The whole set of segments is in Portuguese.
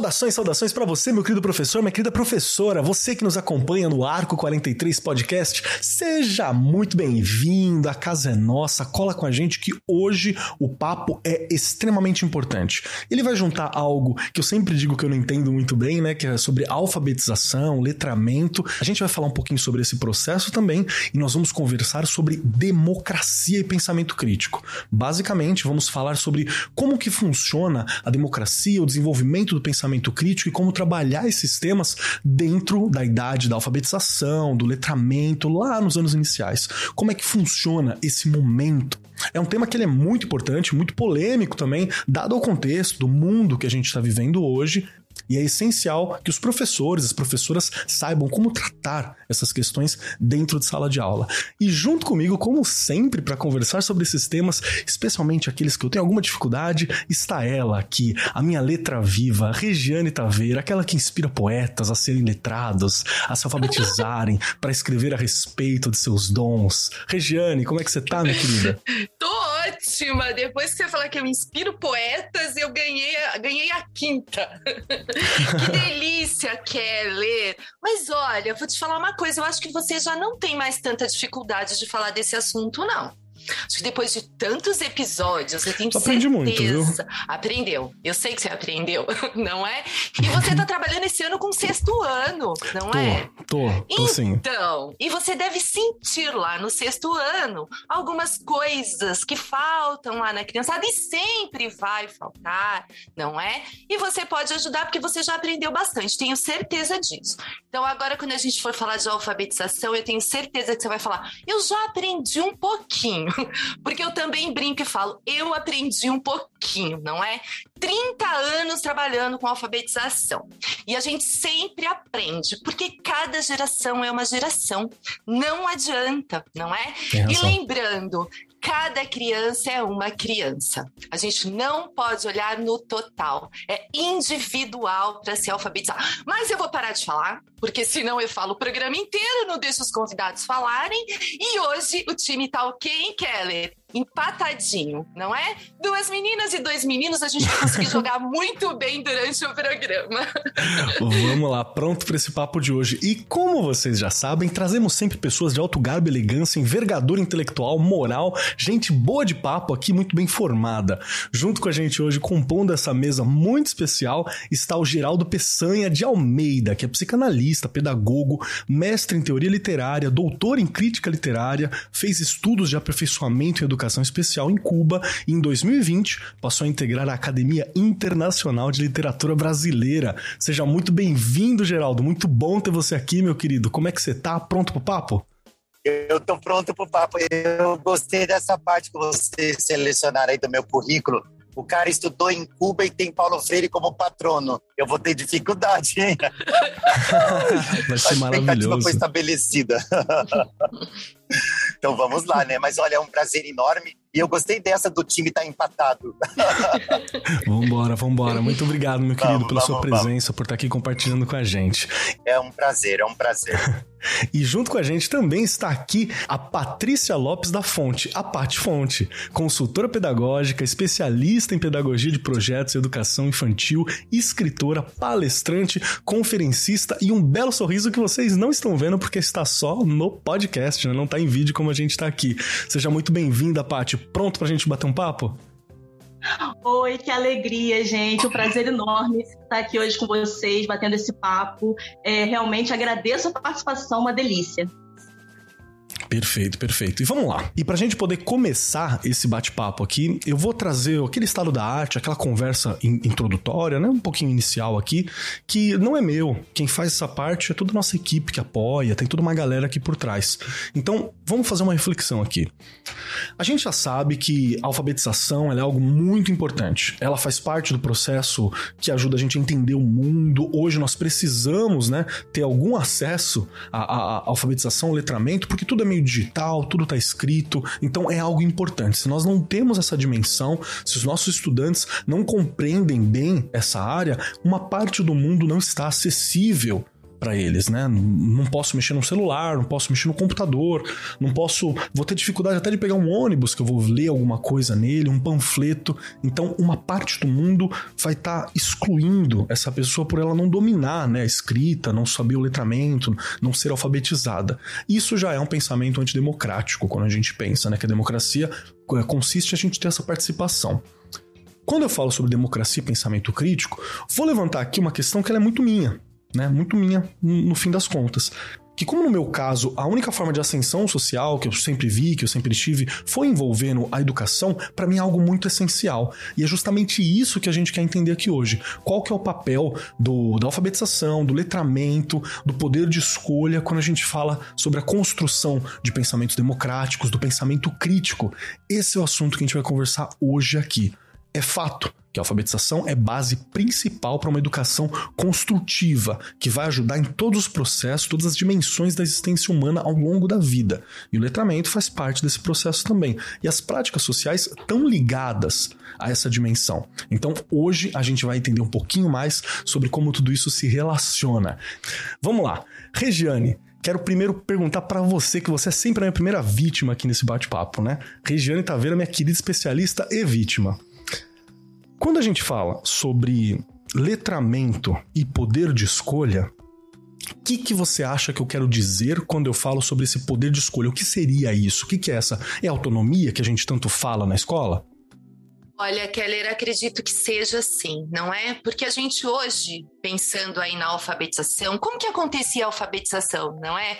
Saudações, saudações para você, meu querido professor, minha querida professora, você que nos acompanha no Arco 43 Podcast, seja muito bem-vindo, a casa é nossa, cola com a gente que hoje o papo é extremamente importante. Ele vai juntar algo que eu sempre digo que eu não entendo muito bem, né, que é sobre alfabetização, letramento. A gente vai falar um pouquinho sobre esse processo também e nós vamos conversar sobre democracia e pensamento crítico. Basicamente, vamos falar sobre como que funciona a democracia, o desenvolvimento do pensamento pensamento crítico e como trabalhar esses temas dentro da idade da alfabetização, do letramento, lá nos anos iniciais. Como é que funciona esse momento? É um tema que ele é muito importante, muito polêmico também, dado o contexto do mundo que a gente está vivendo hoje, e é essencial que os professores, as professoras saibam como tratar essas questões dentro de sala de aula. E junto comigo, como sempre, para conversar sobre esses temas, especialmente aqueles que eu tenho alguma dificuldade, está ela aqui, a minha letra viva, Regiane Taveira, aquela que inspira poetas a serem letrados, a se alfabetizarem, para escrever a respeito de seus dons. Regiane, como é que você tá, minha querida? Tô ótima! Depois que você falar que eu inspiro poetas, eu ganhei ganhei a quinta. que delícia que é. Mas olha, vou te falar uma coisa, eu acho que você já não tem mais tanta dificuldade de falar desse assunto, não. Acho que depois de tantos episódios, eu tenho Aprendi certeza. muito, viu? Aprendeu. Eu sei que você aprendeu, não é? E você tá trabalhando esse ano com sexto ano, não tô, é? Tô, tô sim. Então, e você deve sentir lá no sexto ano algumas coisas que faltam lá na criançada e sempre vai faltar, não é? E você pode ajudar porque você já aprendeu bastante, tenho certeza disso. Então, agora, quando a gente for falar de alfabetização, eu tenho certeza que você vai falar: eu já aprendi um pouquinho. Porque eu também brinco e falo, eu aprendi um pouquinho, não é? 30 anos trabalhando com alfabetização. E a gente sempre aprende, porque cada geração é uma geração. Não adianta, não é? E lembrando, cada criança é uma criança. A gente não pode olhar no total. É individual para se alfabetizar. Mas eu vou parar de falar, porque senão eu falo o programa inteiro, não deixo os convidados falarem. E hoje o time tá ok, hein, Keller? Empatadinho, não é? Duas meninas e dois meninos, a gente vai conseguir jogar muito bem durante o programa. Vamos lá, pronto para esse papo de hoje. E como vocês já sabem, trazemos sempre pessoas de alto garbo, elegância, envergadura intelectual, moral, gente boa de papo aqui, muito bem formada. Junto com a gente hoje, compondo essa mesa muito especial, está o Geraldo Peçanha de Almeida, que é psicanalista, pedagogo, mestre em teoria literária, doutor em crítica literária, fez estudos de aperfeiçoamento em educação Educação Especial em Cuba e em 2020 passou a integrar a Academia Internacional de Literatura Brasileira. Seja muito bem-vindo, Geraldo. Muito bom ter você aqui, meu querido. Como é que você tá? Pronto pro papo? Eu tô pronto pro papo. Eu gostei dessa parte que vocês selecionaram aí do meu currículo. O cara estudou em Cuba e tem Paulo Freire como patrono. Eu vou ter dificuldade, hein? Vai ser maravilhoso. A expectativa foi estabelecida. então vamos lá, né? Mas olha, é um prazer enorme. E eu gostei dessa do time estar tá empatado. vambora, vambora. Muito obrigado, meu querido, vamos, pela vamos, sua presença, vamos. por estar aqui compartilhando com a gente. É um prazer, é um prazer. E junto com a gente também está aqui a Patrícia Lopes da Fonte, a Pati Fonte, consultora pedagógica, especialista em pedagogia de projetos e educação infantil, escritora, palestrante, conferencista e um belo sorriso que vocês não estão vendo porque está só no podcast, né? não está em vídeo como a gente está aqui. Seja muito bem-vinda, Pati. Pronto para a gente bater um papo? Oi, que alegria, gente. Um prazer enorme estar aqui hoje com vocês, batendo esse papo. É, realmente agradeço a participação, uma delícia. Perfeito, perfeito. E vamos lá. E pra gente poder começar esse bate-papo aqui, eu vou trazer aquele estado da arte, aquela conversa in introdutória, né? Um pouquinho inicial aqui, que não é meu. Quem faz essa parte é toda a nossa equipe que apoia, tem toda uma galera aqui por trás. Então, vamos fazer uma reflexão aqui. A gente já sabe que a alfabetização é algo muito importante. Ela faz parte do processo que ajuda a gente a entender o mundo. Hoje nós precisamos, né, ter algum acesso à, à, à alfabetização, ao letramento, porque tudo é meio meio digital, tudo está escrito, então é algo importante. Se nós não temos essa dimensão, se os nossos estudantes não compreendem bem essa área, uma parte do mundo não está acessível para eles, né? Não posso mexer no celular, não posso mexer no computador, não posso. Vou ter dificuldade até de pegar um ônibus que eu vou ler alguma coisa nele, um panfleto. Então, uma parte do mundo vai estar tá excluindo essa pessoa por ela não dominar né, a escrita, não saber o letramento, não ser alfabetizada. Isso já é um pensamento antidemocrático quando a gente pensa né, que a democracia é, consiste a gente ter essa participação. Quando eu falo sobre democracia e pensamento crítico, vou levantar aqui uma questão que é muito minha né? Muito minha, no fim das contas. Que, como no meu caso, a única forma de ascensão social que eu sempre vi, que eu sempre tive, foi envolvendo a educação, para mim é algo muito essencial. E é justamente isso que a gente quer entender aqui hoje. Qual que é o papel do, da alfabetização, do letramento, do poder de escolha quando a gente fala sobre a construção de pensamentos democráticos, do pensamento crítico. Esse é o assunto que a gente vai conversar hoje aqui. É fato que a alfabetização é base principal para uma educação construtiva, que vai ajudar em todos os processos, todas as dimensões da existência humana ao longo da vida. E o letramento faz parte desse processo também. E as práticas sociais estão ligadas a essa dimensão. Então, hoje a gente vai entender um pouquinho mais sobre como tudo isso se relaciona. Vamos lá. Regiane, quero primeiro perguntar para você, que você é sempre a minha primeira vítima aqui nesse bate-papo, né? Regiane Taveira, minha querida especialista e vítima. Quando a gente fala sobre letramento e poder de escolha, o que, que você acha que eu quero dizer quando eu falo sobre esse poder de escolha? O que seria isso? O que, que é essa? É autonomia que a gente tanto fala na escola? Olha, Keller, acredito que seja assim, não é? Porque a gente hoje, pensando aí na alfabetização, como que acontecia a alfabetização, não é?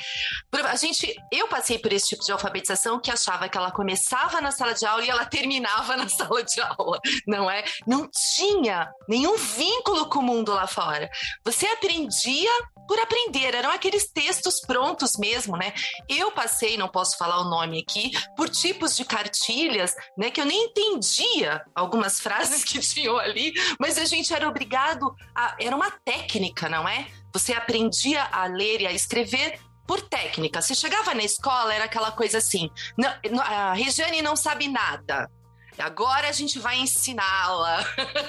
A gente, eu passei por esse tipo de alfabetização que achava que ela começava na sala de aula e ela terminava na sala de aula, não é? Não tinha nenhum vínculo com o mundo lá fora. Você aprendia por aprender, eram aqueles textos prontos mesmo, né? Eu passei, não posso falar o nome aqui, por tipos de cartilhas, né, que eu nem entendia algumas frases que tinham ali, mas a gente era obrigado a era uma técnica, não é? Você aprendia a ler e a escrever por técnica. Você chegava na escola, era aquela coisa assim: não, a Regiane não sabe nada agora a gente vai ensiná-la,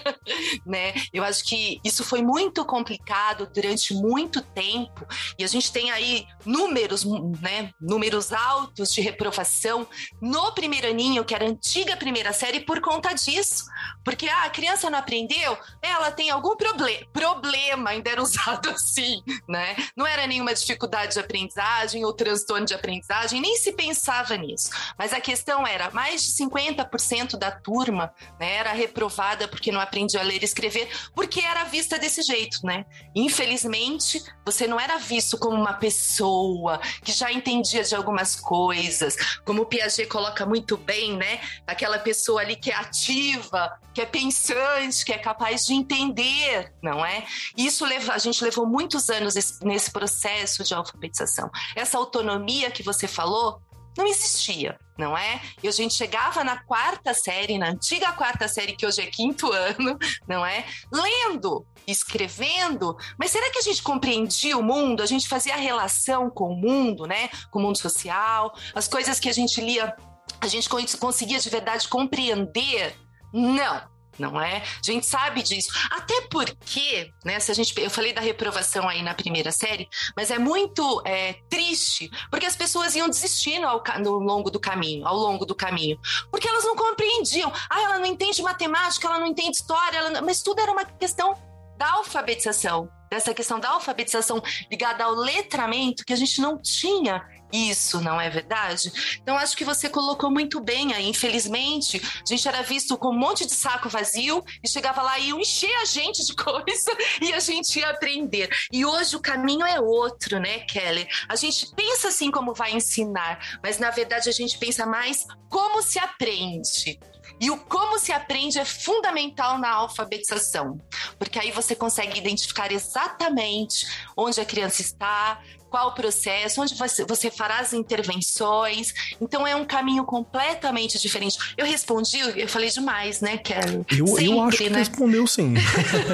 né? Eu acho que isso foi muito complicado durante muito tempo e a gente tem aí números, né? Números altos de reprovação no primeiro aninho, que era a antiga primeira série, por conta disso. Porque ah, a criança não aprendeu, ela tem algum problema. Problema ainda era usado assim, né? Não era nenhuma dificuldade de aprendizagem ou transtorno de aprendizagem, nem se pensava nisso. Mas a questão era mais de 50% da turma né, era reprovada porque não aprendia a ler e escrever, porque era vista desse jeito, né? Infelizmente, você não era visto como uma pessoa que já entendia de algumas coisas, como o Piaget coloca muito bem, né? Aquela pessoa ali que é ativa, que é pensante, que é capaz de entender, não é? Isso leva, a gente levou muitos anos nesse processo de alfabetização. Essa autonomia que você falou não existia, não é? E a gente chegava na quarta série, na antiga quarta série, que hoje é quinto ano, não é? Lendo, escrevendo, mas será que a gente compreendia o mundo? A gente fazia relação com o mundo, né? Com o mundo social, as coisas que a gente lia, a gente conseguia de verdade compreender? Não, não é? A gente sabe disso. Até porque, né, se a gente, eu falei da reprovação aí na primeira série, mas é muito é, triste, porque as pessoas iam desistindo ao, longo do caminho, ao longo do caminho, porque elas não compreendiam. Ah, ela não entende matemática, ela não entende história, ela, mas tudo era uma questão da alfabetização, dessa questão da alfabetização ligada ao letramento que a gente não tinha isso, não é verdade? Então, acho que você colocou muito bem aí. Infelizmente, a gente era visto com um monte de saco vazio e chegava lá e iam encher a gente de coisa e a gente ia aprender. E hoje o caminho é outro, né, Kelly? A gente pensa assim como vai ensinar, mas na verdade a gente pensa mais como se aprende. E o como se aprende é fundamental na alfabetização, porque aí você consegue identificar exatamente onde a criança está, qual o processo, onde você, fará as intervenções. Então é um caminho completamente diferente. Eu respondi, eu falei demais, né, Kelly? Eu, Sempre, eu acho que né? respondeu sim.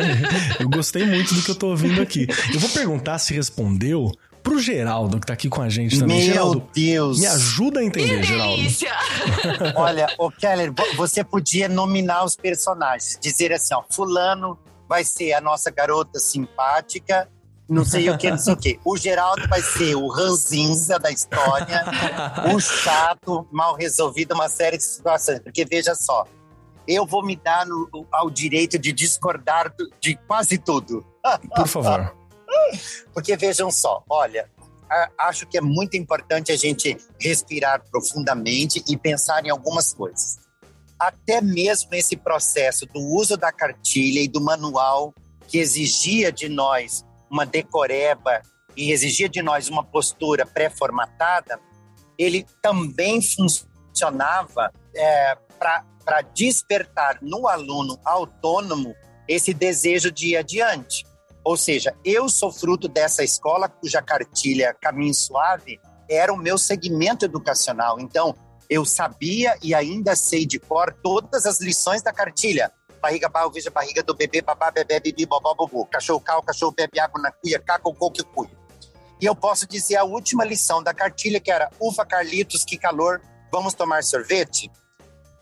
eu gostei muito do que eu tô ouvindo aqui. Eu vou perguntar se respondeu pro Geraldo, que tá aqui com a gente também. Meu Geraldo, Deus! me ajuda a entender, Que Geraldo. Olha, o Keller, vo- você podia nominar os personagens, dizer assim, ó, fulano vai ser a nossa garota simpática, não sei o que, não sei o que. O Geraldo vai ser o ranzinza da história, o chato, mal resolvido, uma série de situações. Porque veja só, eu vou me dar no- ao direito de discordar de quase tudo. Por favor. Porque vejam só, olha, acho que é muito importante a gente respirar profundamente e pensar em algumas coisas. Até mesmo esse processo do uso da cartilha e do manual que exigia de nós uma decoreba e exigia de nós uma postura pré-formatada, ele também funcionava para despertar no aluno autônomo esse desejo de ir adiante. Ou seja, eu sou fruto dessa escola cuja cartilha Caminho Suave era o meu segmento educacional. Então, eu sabia e ainda sei de cor todas as lições da cartilha. Barriga, barro, veja barriga do bebê, babá, bebê, bibi, bobó, bobo. Cachorro, cal, cachorro, bebe água na cuia, caco, coco, cuia. E eu posso dizer a última lição da cartilha, que era ufa, Carlitos, que calor, vamos tomar sorvete?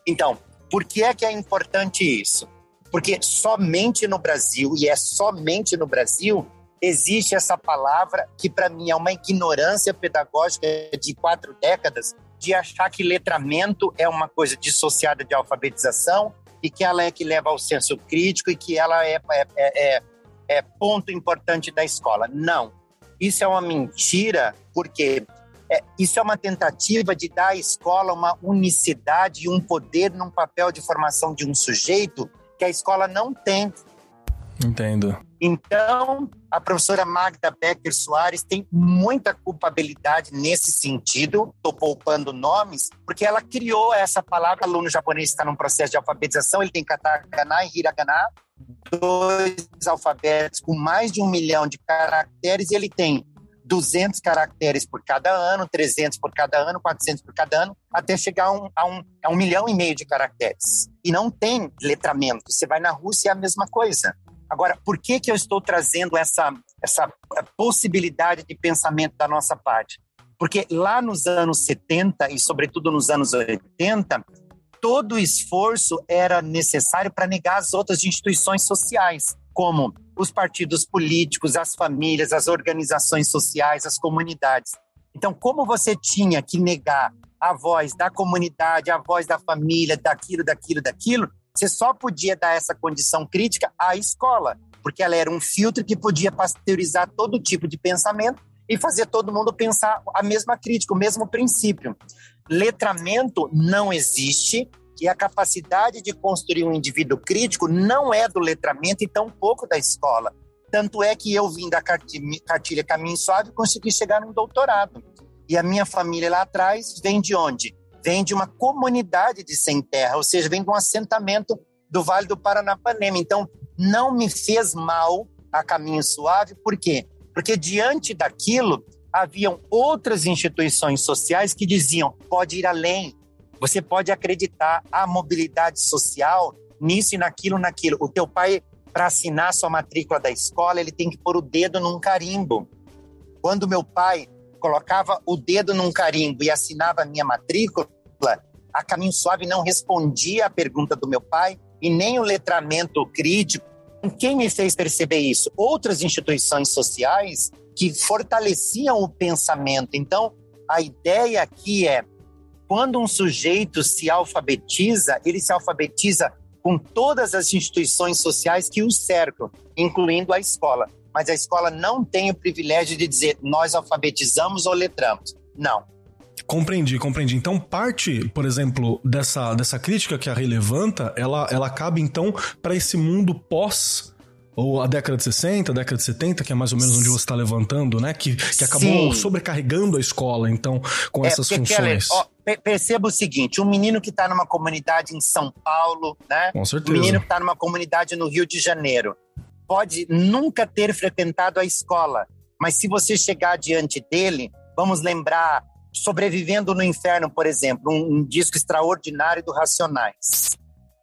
Então, por que é que é importante isso? Porque somente no Brasil, e é somente no Brasil, existe essa palavra que para mim é uma ignorância pedagógica de quatro décadas, de achar que letramento é uma coisa dissociada de alfabetização e que ela é que leva ao senso crítico e que ela é, é, é, é ponto importante da escola. Não. Isso é uma mentira, porque é, isso é uma tentativa de dar à escola uma unicidade e um poder num papel de formação de um sujeito que a escola não tem. Entendo. Então, a professora Magda Becker Soares tem muita culpabilidade nesse sentido, estou poupando nomes, porque ela criou essa palavra. O aluno japonês está num processo de alfabetização, ele tem katakana e hiragana, dois alfabetos com mais de um milhão de caracteres, e ele tem 200 caracteres por cada ano, 300 por cada ano, 400 por cada ano, até chegar a um, a um, a um milhão e meio de caracteres. E não tem letramento. Você vai na Rússia, é a mesma coisa. Agora, por que, que eu estou trazendo essa, essa possibilidade de pensamento da nossa parte? Porque lá nos anos 70 e, sobretudo, nos anos 80, todo esforço era necessário para negar as outras instituições sociais, como os partidos políticos, as famílias, as organizações sociais, as comunidades. Então, como você tinha que negar a voz da comunidade, a voz da família, daquilo, daquilo, daquilo, você só podia dar essa condição crítica à escola, porque ela era um filtro que podia pasteurizar todo tipo de pensamento e fazer todo mundo pensar a mesma crítica, o mesmo princípio. Letramento não existe e a capacidade de construir um indivíduo crítico não é do letramento e tampouco da escola. Tanto é que eu vim da cartilha Caminho Suave e consegui chegar num doutorado. E a minha família lá atrás vem de onde? Vem de uma comunidade de sem terra, ou seja, vem de um assentamento do Vale do Paranapanema. Então, não me fez mal a Caminho Suave, por quê? Porque diante daquilo, haviam outras instituições sociais que diziam: pode ir além, você pode acreditar a mobilidade social nisso e naquilo, naquilo. O teu pai, para assinar sua matrícula da escola, ele tem que pôr o dedo num carimbo. Quando meu pai colocava o dedo num carimbo e assinava a minha matrícula, a Caminho Suave não respondia à pergunta do meu pai e nem o letramento crítico. Quem me fez perceber isso? Outras instituições sociais que fortaleciam o pensamento. Então, a ideia aqui é quando um sujeito se alfabetiza, ele se alfabetiza com todas as instituições sociais que o cercam, incluindo a escola. Mas a escola não tem o privilégio de dizer nós alfabetizamos ou letramos. Não. Compreendi, compreendi. Então, parte, por exemplo, dessa, dessa crítica que a Rei levanta, ela, ela cabe então para esse mundo pós ou a década de 60, a década de 70, que é mais ou menos onde você está levantando, né? Que, que acabou Sim. sobrecarregando a escola, então, com É, essas porque, Keller, funções. ó, pe- perceba o seguinte: um menino que está numa comunidade em São Paulo, né? com Um certeza. menino que está numa comunidade no Rio de Janeiro pode nunca ter frequentado a escola, mas se você chegar diante dele, vamos lembrar Sobrevivendo no Inferno, por exemplo, um, um disco extraordinário do Racionais.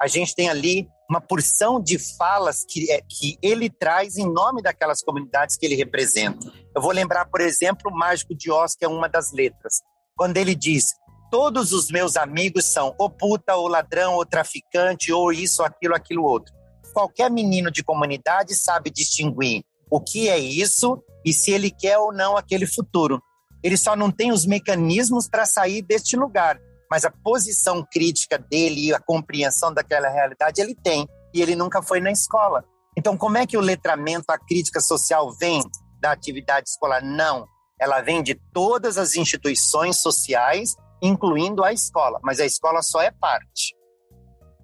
a gente tem ali uma porção de falas que, é, que ele traz em nome daquelas comunidades que ele representa. Eu vou lembrar, por exemplo, o Mágico de Oz, que é uma das letras, quando ele diz: Todos os meus amigos são ou puta, ou ladrão, ou traficante, ou isso, aquilo, aquilo outro. Qualquer menino de comunidade sabe distinguir o que é isso e se ele quer ou não aquele futuro. Ele só não tem os mecanismos para sair deste lugar mas a posição crítica dele e a compreensão daquela realidade ele tem, e ele nunca foi na escola. Então, como é que o letramento, a crítica social vem da atividade escolar? Não, ela vem de todas as instituições sociais, incluindo a escola, mas a escola só é parte.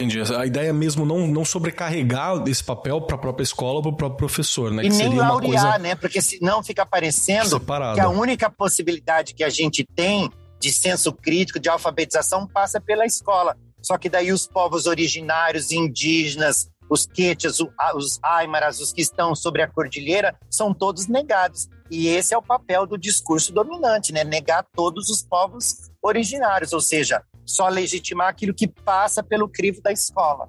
Entendi. A ideia é mesmo não, não sobrecarregar esse papel para a própria escola ou para o próprio professor, né? E que nem laurear, coisa... né? Porque senão fica parecendo Separado. que a única possibilidade que a gente tem de senso crítico, de alfabetização, passa pela escola. Só que daí os povos originários, indígenas, os queches, os aimaras, os que estão sobre a cordilheira, são todos negados. E esse é o papel do discurso dominante, né? Negar todos os povos originários, ou seja, só legitimar aquilo que passa pelo crivo da escola.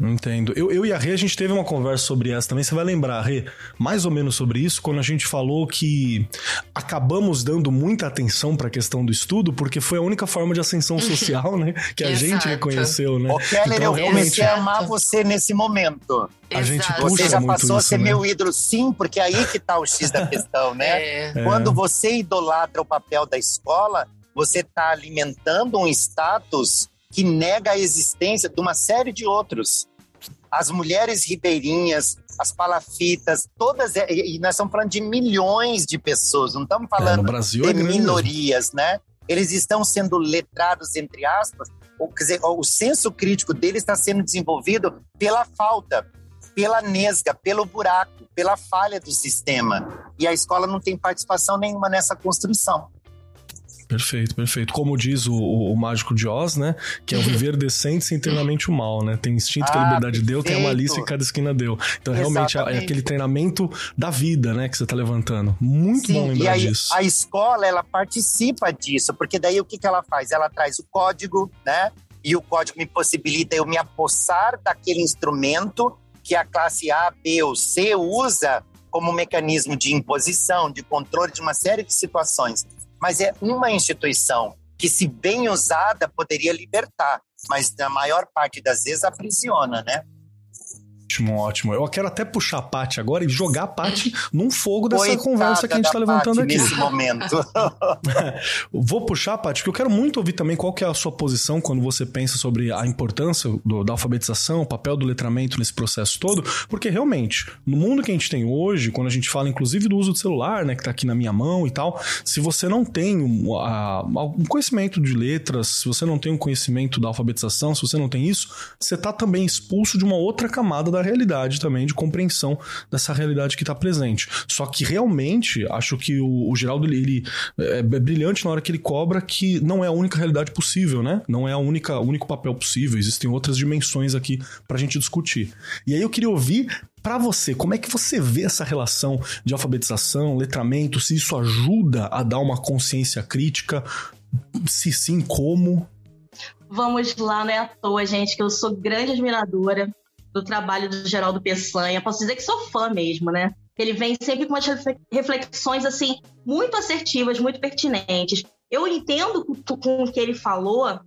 Entendo. Eu, eu e a Rê, a gente teve uma conversa sobre essa também. Você vai lembrar, Rê, mais ou menos sobre isso, quando a gente falou que acabamos dando muita atenção para a questão do estudo, porque foi a única forma de ascensão social, né? Que a gente reconheceu, né? Ô, Keller, então, eu realmente... comecei a amar você nesse momento. A gente puxa Você já passou a ser né? meu ídolo, sim, porque é aí que tá o X da questão, né? É. Quando você idolatra o papel da escola, você está alimentando um status que nega a existência de uma série de outros. As mulheres ribeirinhas, as palafitas, todas, e nós estamos falando de milhões de pessoas, não estamos falando é, de é minorias, né? Eles estão sendo letrados, entre aspas, ou, quer dizer, o senso crítico deles está sendo desenvolvido pela falta, pela nesga, pelo buraco, pela falha do sistema. E a escola não tem participação nenhuma nessa construção. Perfeito, perfeito. Como diz o, o, o, mágico de Oz, né? Que é o viver decente sem treinamento mal, né? Tem instinto que a ah, liberdade deu, tem a malícia que cada esquina deu. Então, realmente, é, é aquele treinamento da vida, né? Que você tá levantando. Muito Sim, bom lembrar e aí, disso. A escola, ela participa disso, porque daí o que, que ela faz? Ela traz o código, né? E o código me possibilita eu me apossar daquele instrumento que a classe A, B ou C usa como mecanismo de imposição, de controle de uma série de situações mas é uma instituição que, se bem usada, poderia libertar, mas na maior parte das vezes aprisiona, né? Ótimo, ótimo. Eu quero até puxar a Paty agora e jogar a Paty num fogo dessa Coitada conversa que a gente está levantando aqui. Nesse momento. Vou puxar, Paty, porque eu quero muito ouvir também qual que é a sua posição quando você pensa sobre a importância do, da alfabetização, o papel do letramento nesse processo todo, porque realmente, no mundo que a gente tem hoje, quando a gente fala inclusive do uso do celular, né, que está aqui na minha mão e tal, se você não tem um, a, um conhecimento de letras, se você não tem um conhecimento da alfabetização, se você não tem isso, você está também expulso de uma outra camada da realidade também, de compreensão dessa realidade que está presente. Só que realmente, acho que o, o Geraldo ele, é, é brilhante na hora que ele cobra que não é a única realidade possível, né? Não é a única, o único papel possível, existem outras dimensões aqui para a gente discutir. E aí eu queria ouvir para você, como é que você vê essa relação de alfabetização, letramento, se isso ajuda a dar uma consciência crítica? Se sim, como? Vamos lá, não é à toa, gente, que eu sou grande admiradora do trabalho do Geraldo Peçanha. Posso dizer que sou fã mesmo, né? Ele vem sempre com umas reflexões assim muito assertivas, muito pertinentes. Eu entendo com o que ele falou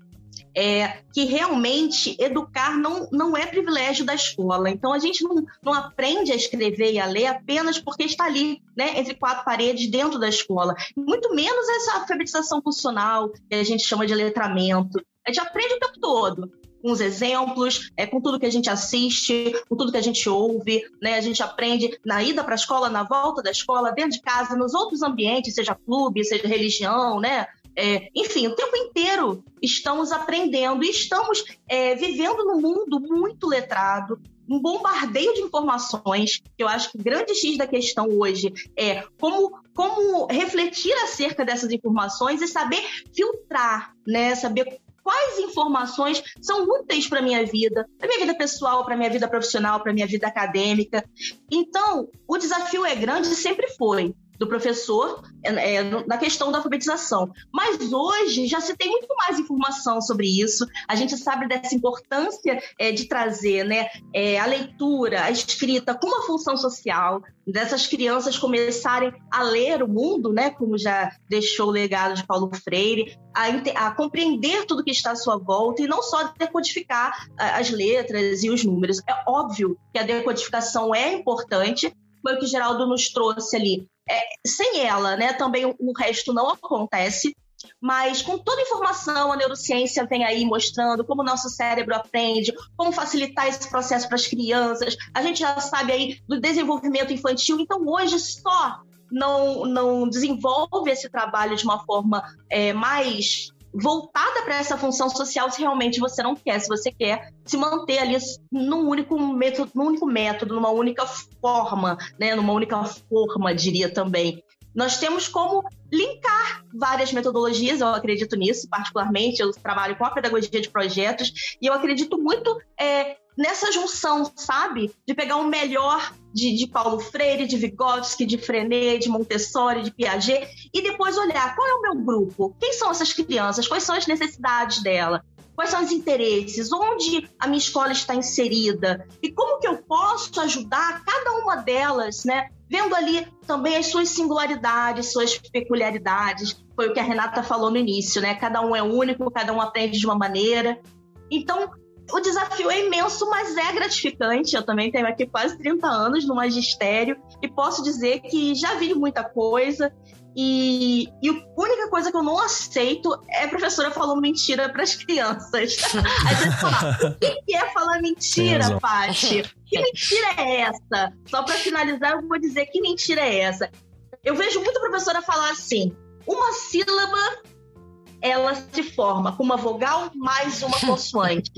é, que realmente educar não, não é privilégio da escola. Então a gente não, não aprende a escrever e a ler apenas porque está ali, né, entre quatro paredes dentro da escola. Muito menos essa alfabetização funcional que a gente chama de letramento. A gente aprende o tempo todo com os exemplos, é, com tudo que a gente assiste, com tudo que a gente ouve, né? A gente aprende na ida para a escola, na volta da escola, dentro de casa, nos outros ambientes, seja clube, seja religião, né? É, enfim, o tempo inteiro estamos aprendendo e estamos é, vivendo num mundo muito letrado, um bombardeio de informações, que eu acho que o grande X da questão hoje é como, como refletir acerca dessas informações e saber filtrar, né? Saber quais informações são úteis para minha vida, para minha vida pessoal, para minha vida profissional, para minha vida acadêmica. Então, o desafio é grande e sempre foi do professor é, é, na questão da alfabetização. Mas hoje já se tem muito mais informação sobre isso. A gente sabe dessa importância é, de trazer né, é, a leitura, a escrita com uma função social, dessas crianças começarem a ler o mundo, né, como já deixou o legado de Paulo Freire, a, a compreender tudo que está à sua volta e não só decodificar as letras e os números. É óbvio que a decodificação é importante, foi o que Geraldo nos trouxe ali. É, sem ela, né, também o, resto não acontece. Mas com toda a informação, a neurociência vem aí mostrando como o nosso cérebro aprende, como facilitar esse processo para as crianças. A gente já sabe aí do desenvolvimento infantil, então hoje só não, não desenvolve esse trabalho de uma forma é, mais voltada para essa função social se realmente você não quer, se você quer se manter ali num único método, num único método, numa única forma, né, numa única forma, diria também. Nós temos como linkar várias metodologias, eu acredito nisso, particularmente, eu trabalho com a pedagogia de projetos, e eu acredito muito é, nessa junção, sabe? De pegar o melhor de, de, Paulo Freire, de Vygotsky, de Frenet, de Montessori, de Piaget, e depois olhar qual é o meu grupo, quem são essas crianças, quais são as necessidades dela, quais são os interesses, onde a minha escola está inserida e como que eu posso ajudar cada uma delas, né? Vendo ali também as suas singularidades, suas peculiaridades. Foi o que a Renata falou no início, né? Cada um é único, cada um aprende de uma maneira. Então, o desafio é imenso, mas é gratificante. Eu também tenho aqui quase 30 anos no magistério e posso dizer que já vi muita coisa. E, e a única coisa que eu não aceito é a professora falando mentira para as crianças. Aí você fala, o que é falar mentira, Paty? Que mentira é essa? Só para finalizar, eu vou dizer que mentira é essa. Eu vejo muita professora falar assim: uma sílaba ela se forma com uma vogal mais uma consoante.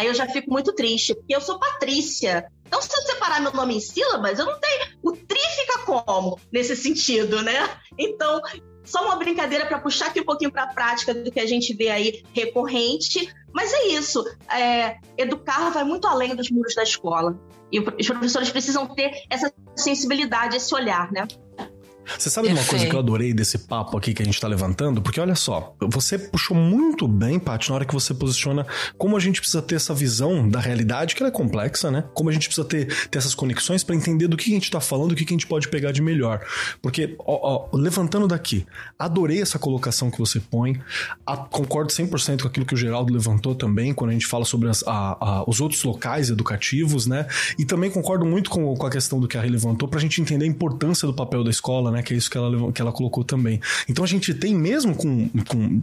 Aí eu já fico muito triste, porque eu sou Patrícia. Então, se eu separar meu nome em sílabas, eu não tenho. O tri fica como nesse sentido, né? Então, só uma brincadeira para puxar aqui um pouquinho para a prática do que a gente vê aí recorrente. Mas é isso. É, educar vai muito além dos muros da escola. E os professores precisam ter essa sensibilidade, esse olhar, né? Você sabe Perfeito. uma coisa que eu adorei desse papo aqui que a gente tá levantando? Porque olha só, você puxou muito bem, Paty, na hora que você posiciona como a gente precisa ter essa visão da realidade, que ela é complexa, né? Como a gente precisa ter, ter essas conexões para entender do que a gente tá falando, o que a gente pode pegar de melhor. Porque, ó, ó, levantando daqui, adorei essa colocação que você põe, a, concordo 100% com aquilo que o Geraldo levantou também, quando a gente fala sobre as, a, a, os outros locais educativos, né? E também concordo muito com, com a questão do que a Rê levantou, pra gente entender a importância do papel da escola, né? Que é isso que ela, que ela colocou também. Então a gente tem, mesmo com, com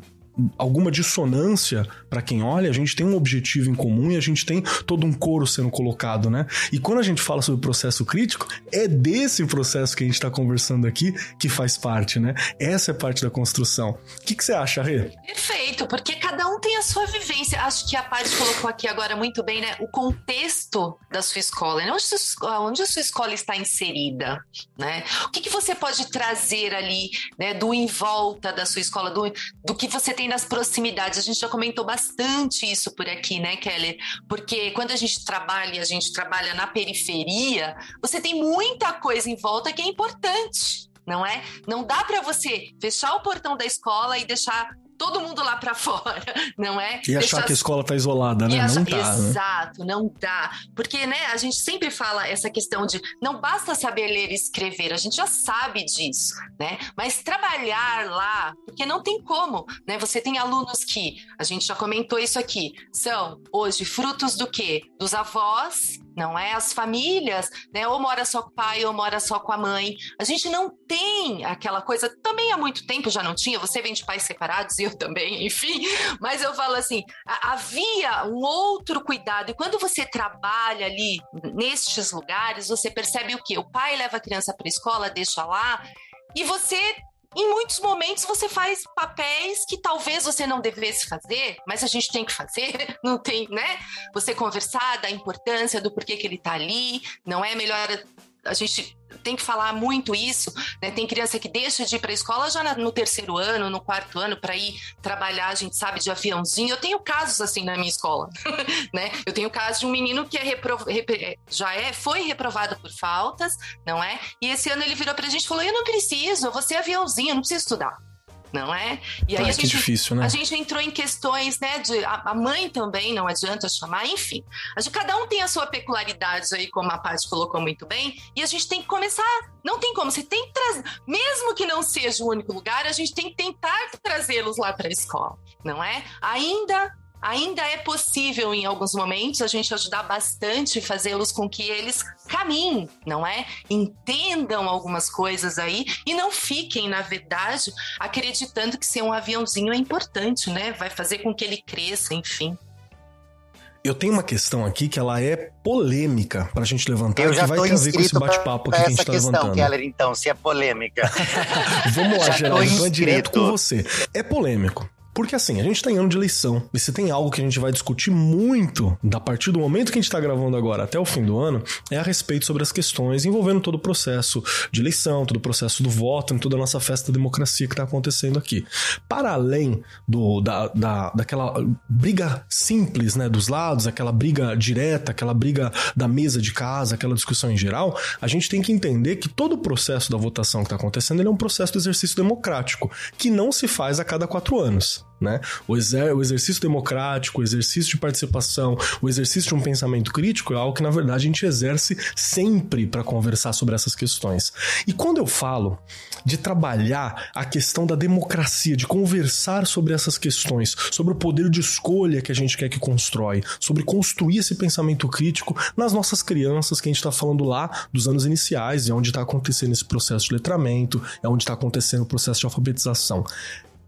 alguma dissonância para quem olha, a gente tem um objetivo em comum e a gente tem todo um coro sendo colocado, né? E quando a gente fala sobre o processo crítico, é desse processo que a gente está conversando aqui que faz parte, né? Essa é parte da construção. O que, que você acha, Rê? Perfeito, porque cada um tem a sua vivência. Acho que a Paty colocou aqui agora muito bem, né? O contexto da sua escola, né? onde, onde a sua escola está inserida, né? O que, que você pode trazer ali, né? Do em volta da sua escola, do, do que você tem nas proximidades. A gente já comentou bastante isso por aqui, né, Kelly? Porque quando a gente trabalha, a gente trabalha na periferia, você tem muita coisa em volta que é importante não é? Não dá para você fechar o portão da escola e deixar todo mundo lá para fora, não é? E achar que a escola tá isolada, né? Achar... Não dá. Né? Exato, né? não dá. Porque, né, a gente sempre fala essa questão de não basta saber ler e escrever, a gente já sabe disso, né? Mas trabalhar lá, porque não tem como, né? Você tem alunos que, a gente já comentou isso aqui, são hoje frutos do quê? Dos avós não é? As famílias, né? Ou mora só com o pai, ou mora só com a mãe. A gente não tem aquela coisa, também há muito tempo já não tinha, você vem de pais separados e eu também, enfim, mas eu falo assim, havia um outro cuidado, e quando você trabalha ali nestes lugares, você percebe o quê? O pai leva a criança para a escola, deixa lá, e você em muitos momentos você faz papéis que talvez você não devesse fazer, mas a gente tem que fazer, não tem, né? Você conversar da importância do porquê que ele tá ali, não é melhor a gente tem que falar muito isso, né? Tem criança que deixa de ir para a escola já no terceiro ano, no quarto ano, para ir trabalhar, a gente sabe, de aviãozinho. Eu tenho casos assim na minha escola, né? Eu tenho caso de um menino que é já é, foi reprovado por faltas, não é? E esse ano ele virou para a gente e falou: Eu não preciso, eu vou ser aviãozinho, eu não preciso estudar não é? E aí ah, a, gente, difícil, né? a gente entrou em questões, né? De, a, a, mãe também, não adianta chamar, enfim. A gente, cada um tem a sua peculiaridade aí, como a Paty colocou muito bem, e a gente tem que começar. Não tem como, você tem que trazer, mesmo que não seja o único lugar, a gente tem que tentar trazê-los lá para a escola, não é? Ainda Ainda é possível, em alguns momentos, a gente ajudar bastante, fazê-los com que eles caminhem, não é? Entendam algumas coisas aí e não fiquem, na verdade, acreditando que ser um aviãozinho é importante, né? Vai fazer com que ele cresça, enfim. Eu tenho uma questão aqui que ela é polêmica pra gente levantar, Eu que vai ter a ver com esse bate-papo que a gente tá questão, levantando. Keller, então, se é polêmica. Vamos lá, Geraldo, então é direto com você. É polêmico. Porque assim, a gente tá em ano de eleição. E se tem algo que a gente vai discutir muito, da partir do momento que a gente tá gravando agora até o fim do ano, é a respeito sobre as questões envolvendo todo o processo de eleição, todo o processo do voto, em toda a nossa festa da democracia que tá acontecendo aqui. Para além do, da, da, daquela briga simples, né, dos lados, aquela briga direta, aquela briga da mesa de casa, aquela discussão em geral, a gente tem que entender que todo o processo da votação que está acontecendo é um processo de exercício democrático, que não se faz a cada quatro anos. Né? O, exer o exercício democrático, o exercício de participação, o exercício de um pensamento crítico é algo que, na verdade, a gente exerce sempre para conversar sobre essas questões. E quando eu falo de trabalhar a questão da democracia, de conversar sobre essas questões, sobre o poder de escolha que a gente quer que constrói, sobre construir esse pensamento crítico nas nossas crianças, que a gente está falando lá dos anos iniciais, é onde está acontecendo esse processo de letramento, é onde está acontecendo o processo de alfabetização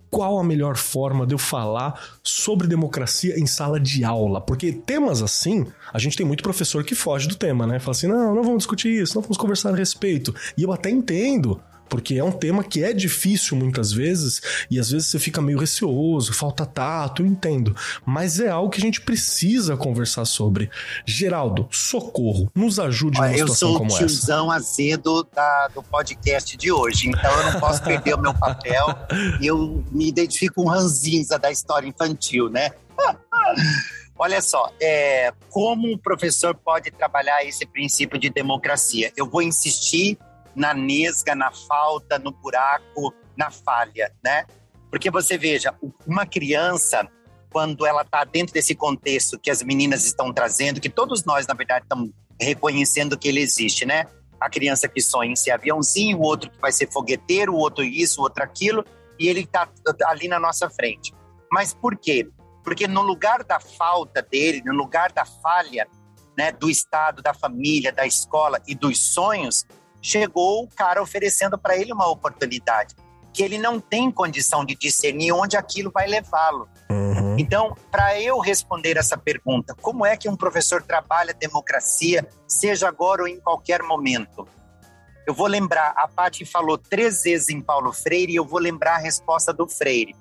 qual a melhor forma de eu falar sobre democracia em sala de aula? Porque temas assim, a gente tem muito professor que foge do tema, né? Fala assim: não, não vamos discutir isso, não vamos conversar a respeito. E eu até entendo porque é um tema que é difícil muitas vezes e às vezes você fica meio receoso, falta tato, eu entendo, mas é algo que a gente precisa conversar sobre. Geraldo, socorro, nos ajude numa situação como essa. Eu sou o tiozão azedo da, do podcast de hoje, então eu não posso perder o meu papel e eu me identifico com ranzinza da história infantil, né? Olha só, é, como o professor pode trabalhar esse princípio de democracia? Eu vou insistir na nesga, na falta, no buraco, na falha, né? Porque você veja, uma criança, quando ela está dentro desse contexto que as meninas estão trazendo, que todos nós, na verdade, estamos reconhecendo que ele existe, né? A criança que sonha em ser aviãozinho, o outro que vai ser fogueteiro, o outro isso, o outro aquilo, e ele está ali na nossa frente. Mas por quê? Porque no lugar da falta dele, no lugar da falha, né, do Estado, da família, da escola e dos sonhos, chegou o cara oferecendo para ele uma oportunidade que ele não tem condição de discernir onde aquilo vai levá-lo. Uhum. Então, para eu responder essa pergunta, como é que um professor trabalha democracia, seja agora ou em qualquer momento? Eu vou lembrar, a Paty falou três vezes em Paulo Freire e eu vou lembrar a resposta do Freire.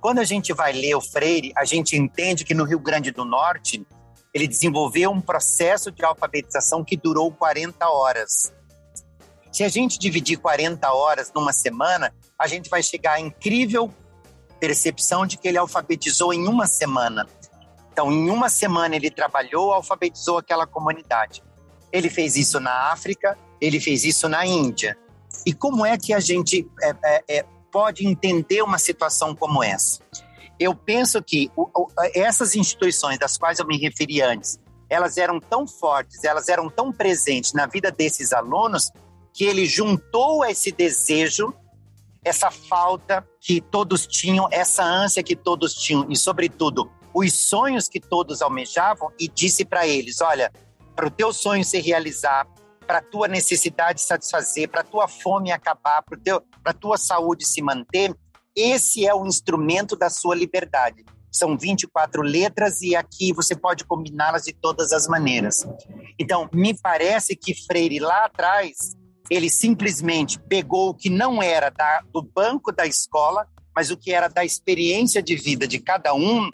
Quando a gente vai ler o Freire, a gente entende que no Rio Grande do Norte ele desenvolveu um processo de alfabetização que durou 40 horas. Se a gente dividir 40 horas numa semana, a gente vai chegar à incrível percepção de que ele alfabetizou em uma semana. Então, em uma semana ele trabalhou, alfabetizou aquela comunidade. Ele fez isso na África, ele fez isso na Índia. E como é que a gente é, é, é, pode entender uma situação como essa? Eu penso que o, o, essas instituições das quais eu me referi antes, elas eram tão fortes, elas eram tão presentes na vida desses alunos que ele juntou esse desejo, essa falta que todos tinham, essa ânsia que todos tinham e, sobretudo, os sonhos que todos almejavam e disse para eles: olha, para o teu sonho se realizar, para a tua necessidade satisfazer, para a tua fome acabar, para a tua saúde se manter, esse é o instrumento da sua liberdade. São 24 letras e aqui você pode combiná-las de todas as maneiras. Então, me parece que Freire lá atrás ele simplesmente pegou o que não era da, do banco da escola, mas o que era da experiência de vida de cada um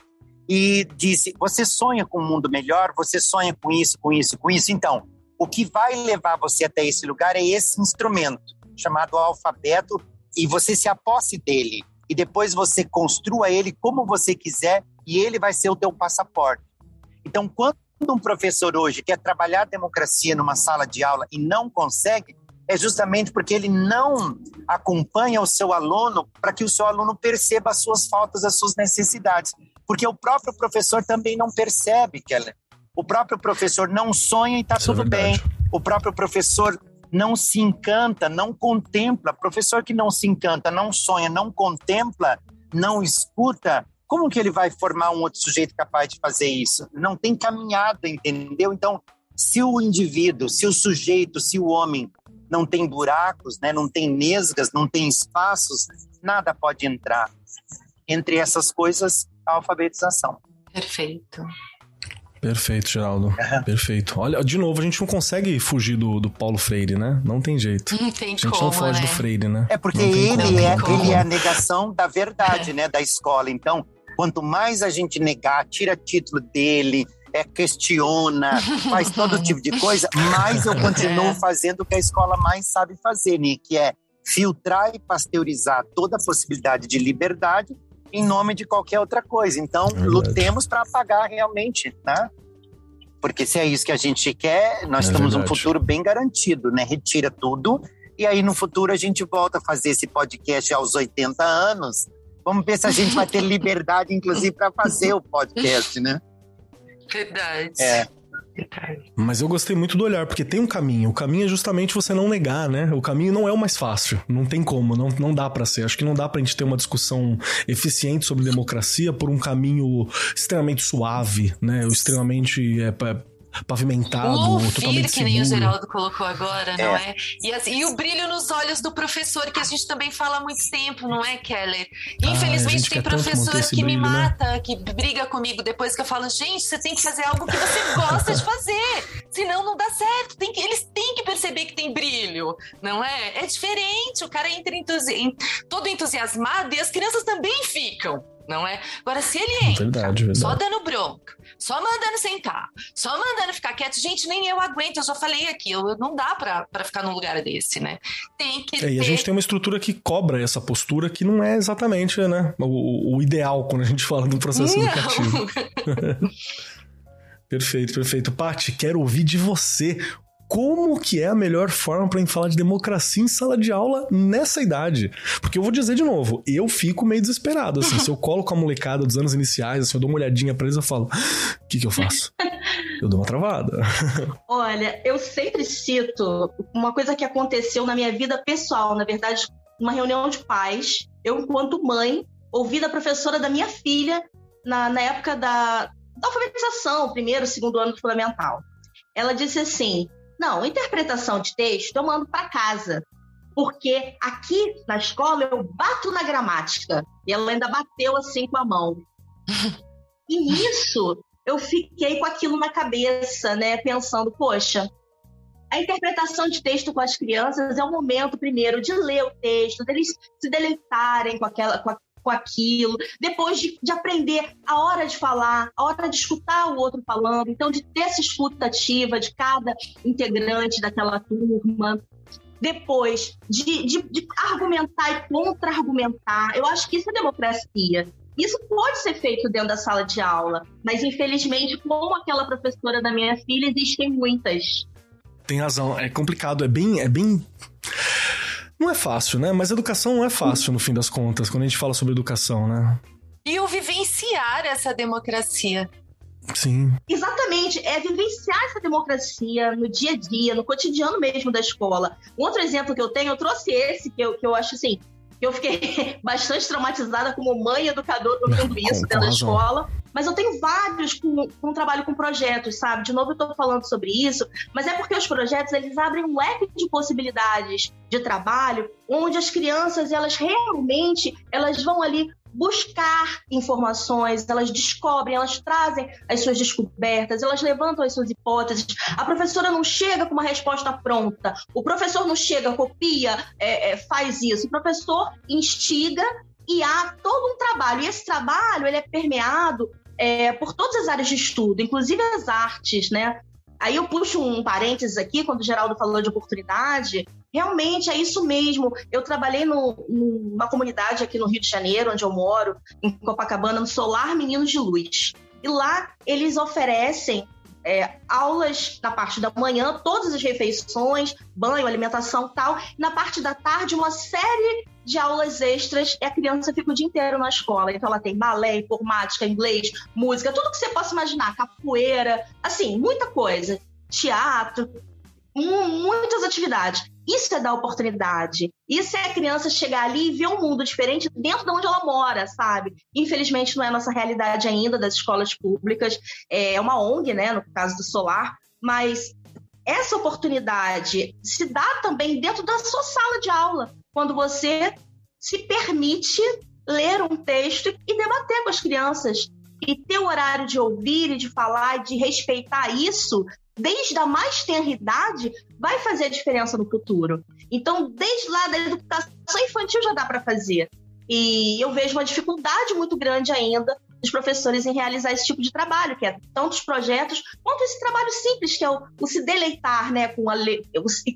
e disse: Você sonha com um mundo melhor? Você sonha com isso, com isso, com isso? Então, O que vai levar você até esse lugar é esse instrumento chamado alfabeto e você se aposse dele e depois você construa ele como você quiser e ele vai ser o teu passaporte. Então, quando um professor hoje quer trabalhar a democracia numa sala de aula e não consegue, é justamente porque ele não acompanha o seu aluno para que o seu aluno perceba as suas faltas, as suas necessidades. Porque o próprio professor também não percebe, Keller. O próprio professor não sonha e está é tudo é bem. O próprio professor não se encanta, não contempla. Professor que não se encanta, não sonha, não contempla, não escuta, como que ele vai formar um outro sujeito capaz de fazer isso? Não tem caminhada, entendeu? Então, se o indivíduo, se o sujeito, se o homem não tem buracos, né, não tem nesgas, não tem espaços, nada pode entrar. Entre essas coisas, a alfabetização. Perfeito. Perfeito, Geraldo. Uhum. Perfeito. Olha, de novo, a gente não consegue fugir do, do Paulo Freire, né? Não tem jeito. Não tem A gente como, não foge né? do Freire, né? É porque ele é, ele é a negação da verdade, né? Da escola. Então, quanto mais a gente negar, tira título dele, é, questiona, faz todo tipo de coisa, mais eu continuo É. fazendo o que a escola mais sabe fazer, né? Que é filtrar e pasteurizar toda a possibilidade de liberdade em nome de qualquer outra coisa. Então, Verdade. lutemos para apagar realmente, né? Porque se é isso que a gente quer, nós É temos um verdade. futuro bem garantido, né? Retira tudo e aí no futuro a gente volta a fazer esse podcast aos 80 anos. Vamos ver se a gente vai ter liberdade, inclusive, para fazer o podcast, né? Verdade. É. Verdade. Mas eu gostei muito do olhar, porque tem um caminho. O caminho é justamente você não negar, né? O caminho não é o mais fácil. Não tem como, não, não dá pra ser. Acho que não dá pra gente ter uma discussão eficiente sobre democracia por um caminho extremamente suave, né? Ou extremamente é, pavimentado, O ouvir, totalmente que nem o seguro. Geraldo colocou agora, não é? E, assim, e o brilho nos olhos do professor, que a gente também fala há muito tempo, não é, Keller? Ah, Infelizmente tem professor que me brilho, né? mata, que briga comigo depois que eu falo, gente, você tem que fazer algo que você gosta de fazer, senão não dá certo. Tem que, eles têm que perceber que tem brilho, não é? É diferente, o cara entra entusi em- todo entusiasmado e as crianças também ficam. Não é? Agora, se ele entra Verdade, verdade. só dando bronca, só mandando sentar, só mandando ficar quieto. Gente, nem eu aguento, eu já falei aqui, eu, não dá pra, pra ficar num lugar desse, né? Tem que É, ter... e a gente tem uma estrutura que cobra essa postura que não é exatamente né, o, o ideal quando a gente fala do processo educativo. Não. Perfeito, perfeito. Pati, quero ouvir de você. Como que é a melhor forma gente falar de democracia em sala de aula nessa idade? Porque eu vou dizer de novo, eu fico meio desesperado, assim, se eu colo com a molecada dos anos iniciais, assim, eu dou uma olhadinha pra eles, eu falo, o que que eu faço? Eu dou uma travada. Olha, eu sempre cito uma coisa que aconteceu na minha vida pessoal, na verdade, uma reunião de pais. Eu, enquanto mãe, ouvi da professora da minha filha na, na época da, da alfabetização, primeiro, segundo ano do fundamental. Ela disse assim: não, interpretação de texto eu mando para casa. Porque aqui na escola eu bato na gramática. E ela ainda bateu assim com a mão. E nisso eu fiquei com aquilo na cabeça, né? Pensando, poxa, a interpretação de texto com as crianças é o momento, primeiro, de ler o texto, deles se deleitarem com, aquela, com, a- com aquilo, depois de, de aprender a hora de falar, a hora de escutar o outro falando, então de ter essa escuta ativa de cada integrante daquela turma. Depois, de, de, de argumentar e contra-argumentar. Eu acho que isso é democracia. Isso pode ser feito dentro da sala de aula, mas infelizmente, como aquela professora da minha filha, existem muitas. Tem razão, é complicado, é bem, é bem. Não é fácil, né? Mas educação não é fácil no fim das contas, quando a gente fala sobre educação, né? E o vivenciar essa democracia. Sim. Exatamente, é vivenciar essa democracia no dia a dia, no cotidiano mesmo da escola. Um outro exemplo que eu tenho, eu trouxe esse, que eu, que eu acho assim, que eu fiquei bastante traumatizada como mãe educadora ouvindo Com- isso dentro da razão. escola. Mas eu tenho vários com, com trabalho com projetos, sabe? De novo eu tô falando sobre isso, mas é porque os projetos, eles abrem um leque de possibilidades de trabalho, onde as crianças, elas realmente, elas vão ali buscar informações, elas descobrem, elas trazem as suas descobertas, elas levantam as suas hipóteses. A professora não chega com uma resposta pronta, o professor não chega, copia, é, é, faz isso. O professor instiga e há todo um trabalho. E esse trabalho ele é permeado é, por todas as áreas de estudo, inclusive as artes, né? Aí eu puxo um parênteses aqui, quando o Geraldo falou de oportunidade, realmente é isso mesmo. Eu trabalhei no, numa comunidade aqui no Rio de Janeiro, onde eu moro, em Copacabana, no Solar Meninos de Luz. E lá eles oferecem é, aulas na parte da manhã, todas as refeições, banho, alimentação tal. Na parte da tarde, uma série de aulas extras e a criança fica o dia inteiro na escola. Então ela tem balé, informática, inglês, música, tudo que você possa imaginar, capoeira, assim, muita coisa. Teatro, muitas atividades. Isso é dar oportunidade. Isso é a criança chegar ali e ver um mundo diferente dentro de onde ela mora, sabe? Infelizmente não é a nossa realidade ainda das escolas públicas. É uma ONG, né, no caso do Solar, mas essa oportunidade se dá também dentro da sua sala de aula, quando você se permite ler um texto e debater com as crianças. E ter o horário de ouvir e de falar, de respeitar isso, desde a mais tenra idade, vai fazer a diferença no futuro. Então, desde lá da educação infantil já dá para fazer. E eu vejo uma dificuldade muito grande ainda dos professores em realizar esse tipo de trabalho, que é tantos projetos, quanto esse trabalho simples, que é o, o se deleitar né, com a le...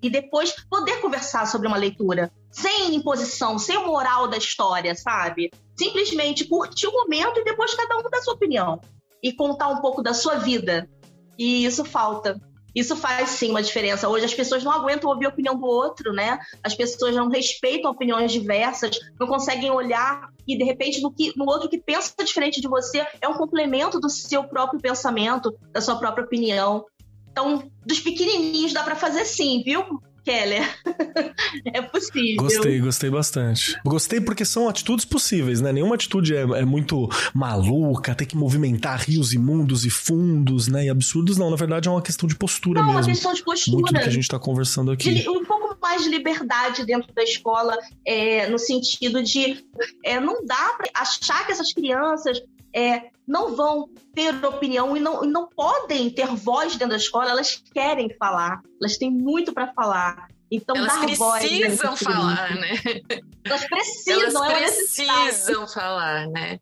e depois poder conversar sobre uma leitura, sem imposição, sem moral da história, sabe? Simplesmente curtir o momento e depois cada um dar sua opinião. E contar um pouco da sua vida. E isso falta. Isso faz sim uma diferença. Hoje as pessoas não aguentam ouvir a opinião do outro, né? As pessoas não respeitam opiniões diversas, não conseguem olhar e de repente no, que, no outro que pensa diferente de você é um complemento do seu próprio pensamento, da sua própria opinião. Então, dos pequenininhos dá para fazer sim, viu? Keller. é possível. Gostei, gostei bastante. Gostei porque são atitudes possíveis, né? Nenhuma atitude é, é, muito maluca, tem que movimentar rios imundos e fundos, né? E absurdos, não. Na verdade, é uma questão de postura não, mesmo. Não, uma questão de postura. Muito do que a gente tá conversando aqui. De, um pouco mais de liberdade dentro da escola, é, no sentido de é, não dá para achar que essas crianças é, não vão ter opinião e não, e não podem ter voz dentro da escola, elas querem falar, elas têm muito para falar. Então, elas dar voz. precisam falar, né? Elas precisam, elas precisam falar, né?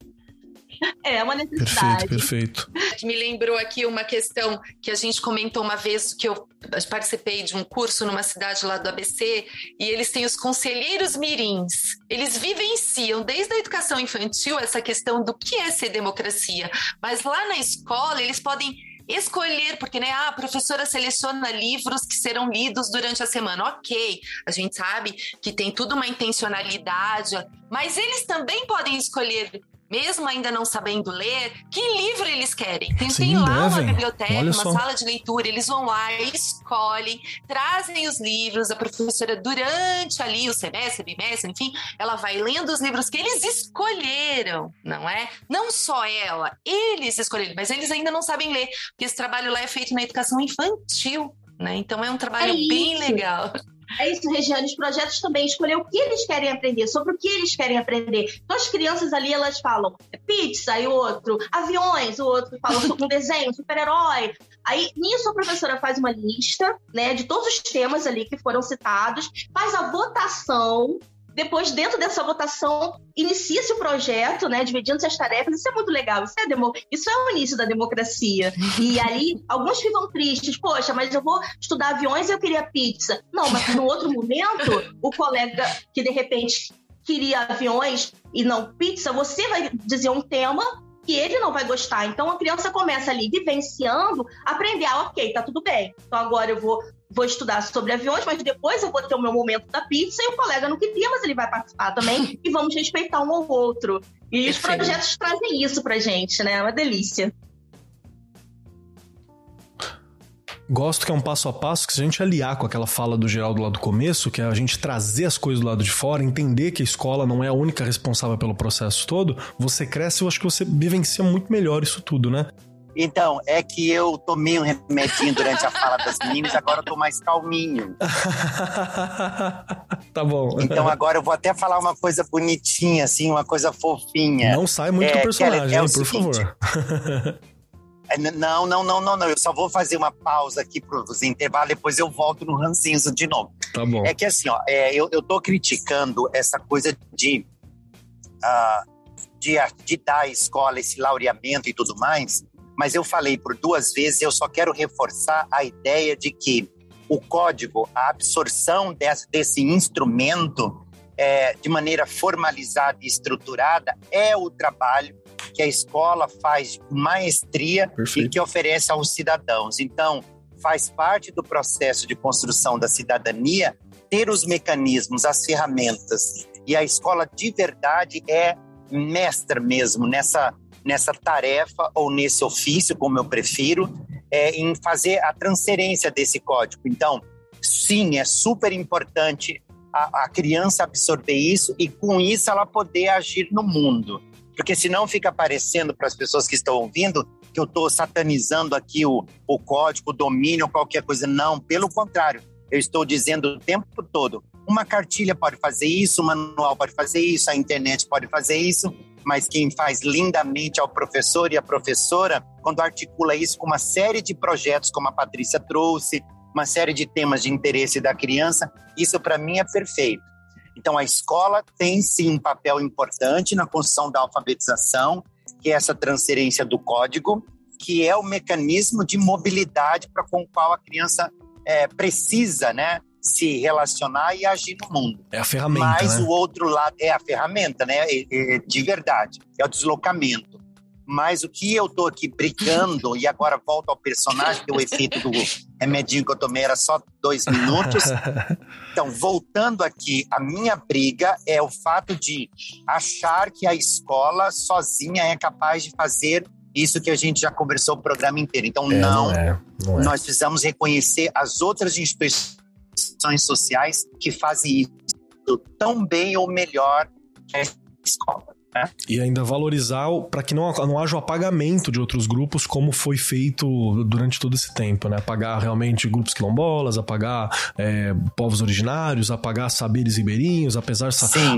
É uma necessidade. Perfeito, perfeito. Me lembrou aqui uma questão que a gente comentou uma vez que eu participei de um curso numa cidade lá do ABC e eles têm os conselheiros mirins. Eles vivenciam desde a educação infantil essa questão do que é ser democracia, mas lá na escola eles podem escolher, porque né, ah, a professora seleciona livros que serão lidos durante a semana. Ok, a gente sabe que tem tudo uma intencionalidade, mas eles também podem escolher mesmo ainda não sabendo ler, que livro eles querem. Tem, Sim, tem lá devem. uma biblioteca, Olha uma só. sala de leitura, eles vão lá, escolhem, trazem os livros, a professora, durante ali o semestre, bimestre, enfim, ela vai lendo os livros que eles escolheram, não é? Não só ela, eles escolheram, mas eles ainda não sabem ler, porque esse trabalho lá é feito na educação infantil. Né? Então é um trabalho é bem legal. É isso, Regiane. Os projetos também escolher o que eles querem aprender, sobre o que eles querem aprender. Então, as crianças ali, elas falam pizza e outro, aviões, o outro fala um desenho, super-herói. Aí, nisso, a professora faz uma lista, né, de todos os temas ali que foram citados, faz a votação depois, dentro dessa votação, inicia-se o projeto, né, dividindo-se as tarefas. Isso é muito legal, isso é, demo... isso é o início da democracia. E ali, alguns ficam tristes. Poxa, mas eu vou estudar aviões e eu queria pizza. Não, mas no outro momento, o colega que de repente queria aviões e não pizza, você vai dizer um tema que ele não vai gostar. Então a criança começa ali vivenciando, aprender, ah, ok, tá tudo bem. Então agora eu vou vou estudar sobre aviões, mas depois eu vou ter o meu momento da pizza e o colega não queria, mas ele vai participar também e vamos respeitar um ao outro. E os projetos trazem isso pra gente, né? É uma delícia. Gosto que é um passo a passo que se a gente aliar com aquela fala do Geraldo lá do começo, que é a gente trazer as coisas do lado de fora, entender que a escola não é a única responsável pelo processo todo, você cresce, eu acho que você vivencia muito melhor isso tudo, né? Então, é que eu tomei um remedinho durante a fala das meninas, agora eu tô mais calminho. tá bom. Então agora eu vou até falar uma coisa bonitinha, assim, uma coisa fofinha. Não sai muito é, do personagem, é hein, por seguinte, favor. É, não, não, não, não, não. Eu só vou fazer uma pausa aqui para os intervalos, depois eu volto no ranzinzo de novo. Tá bom. É que assim, ó, é, eu, eu tô criticando essa coisa de, uh, de, de dar à escola esse laureamento e tudo mais, mas eu falei por duas vezes, eu só quero reforçar a ideia de que o código, a absorção desse, desse instrumento é, de maneira formalizada e estruturada é o trabalho que a escola faz maestria Perfeito. e que oferece aos cidadãos. Então, faz parte do processo de construção da cidadania ter os mecanismos, as ferramentas. E a escola de verdade é mestra mesmo nessa, nessa tarefa ou nesse ofício, como eu prefiro, é, em fazer a transferência desse código. Então, sim, é super importante a, a criança absorver isso e, com isso, ela poder agir no mundo. Porque senão fica parecendo para as pessoas que estão ouvindo que eu estou satanizando aqui o, o código, o domínio, qualquer coisa. Não, pelo contrário. Eu estou dizendo o tempo todo: uma cartilha pode fazer isso, um manual pode fazer isso, a internet pode fazer isso, mas quem faz lindamente é o professor e a professora quando articula isso com uma série de projetos, como a Patrícia trouxe, uma série de temas de interesse da criança. Isso, para mim, é perfeito. Então, a escola tem sim um papel importante na construção da alfabetização, que é essa transferência do código, que é o mecanismo de mobilidade para com o qual a criança é, precisa, né? se relacionar e agir no mundo. É a ferramenta. Mas né? o outro lado é a ferramenta, né? De verdade. É o deslocamento. Mas o que eu tô aqui brigando, e agora volto ao personagem, que o efeito do remedinho que eu tomei era só dois minutos. Então, voltando aqui, a minha briga é o fato de achar que a escola sozinha é capaz de fazer isso que a gente já conversou o programa inteiro. Então, é, não, não, é, não é. nós precisamos reconhecer as outras instituições sociais que fazem isso tão bem ou melhor que a escola. E ainda valorizar para que não, não haja o apagamento de outros grupos, como foi feito durante todo esse tempo, né? Apagar realmente grupos quilombolas, apagar é, povos originários, apagar saberes ribeirinhos, apesar de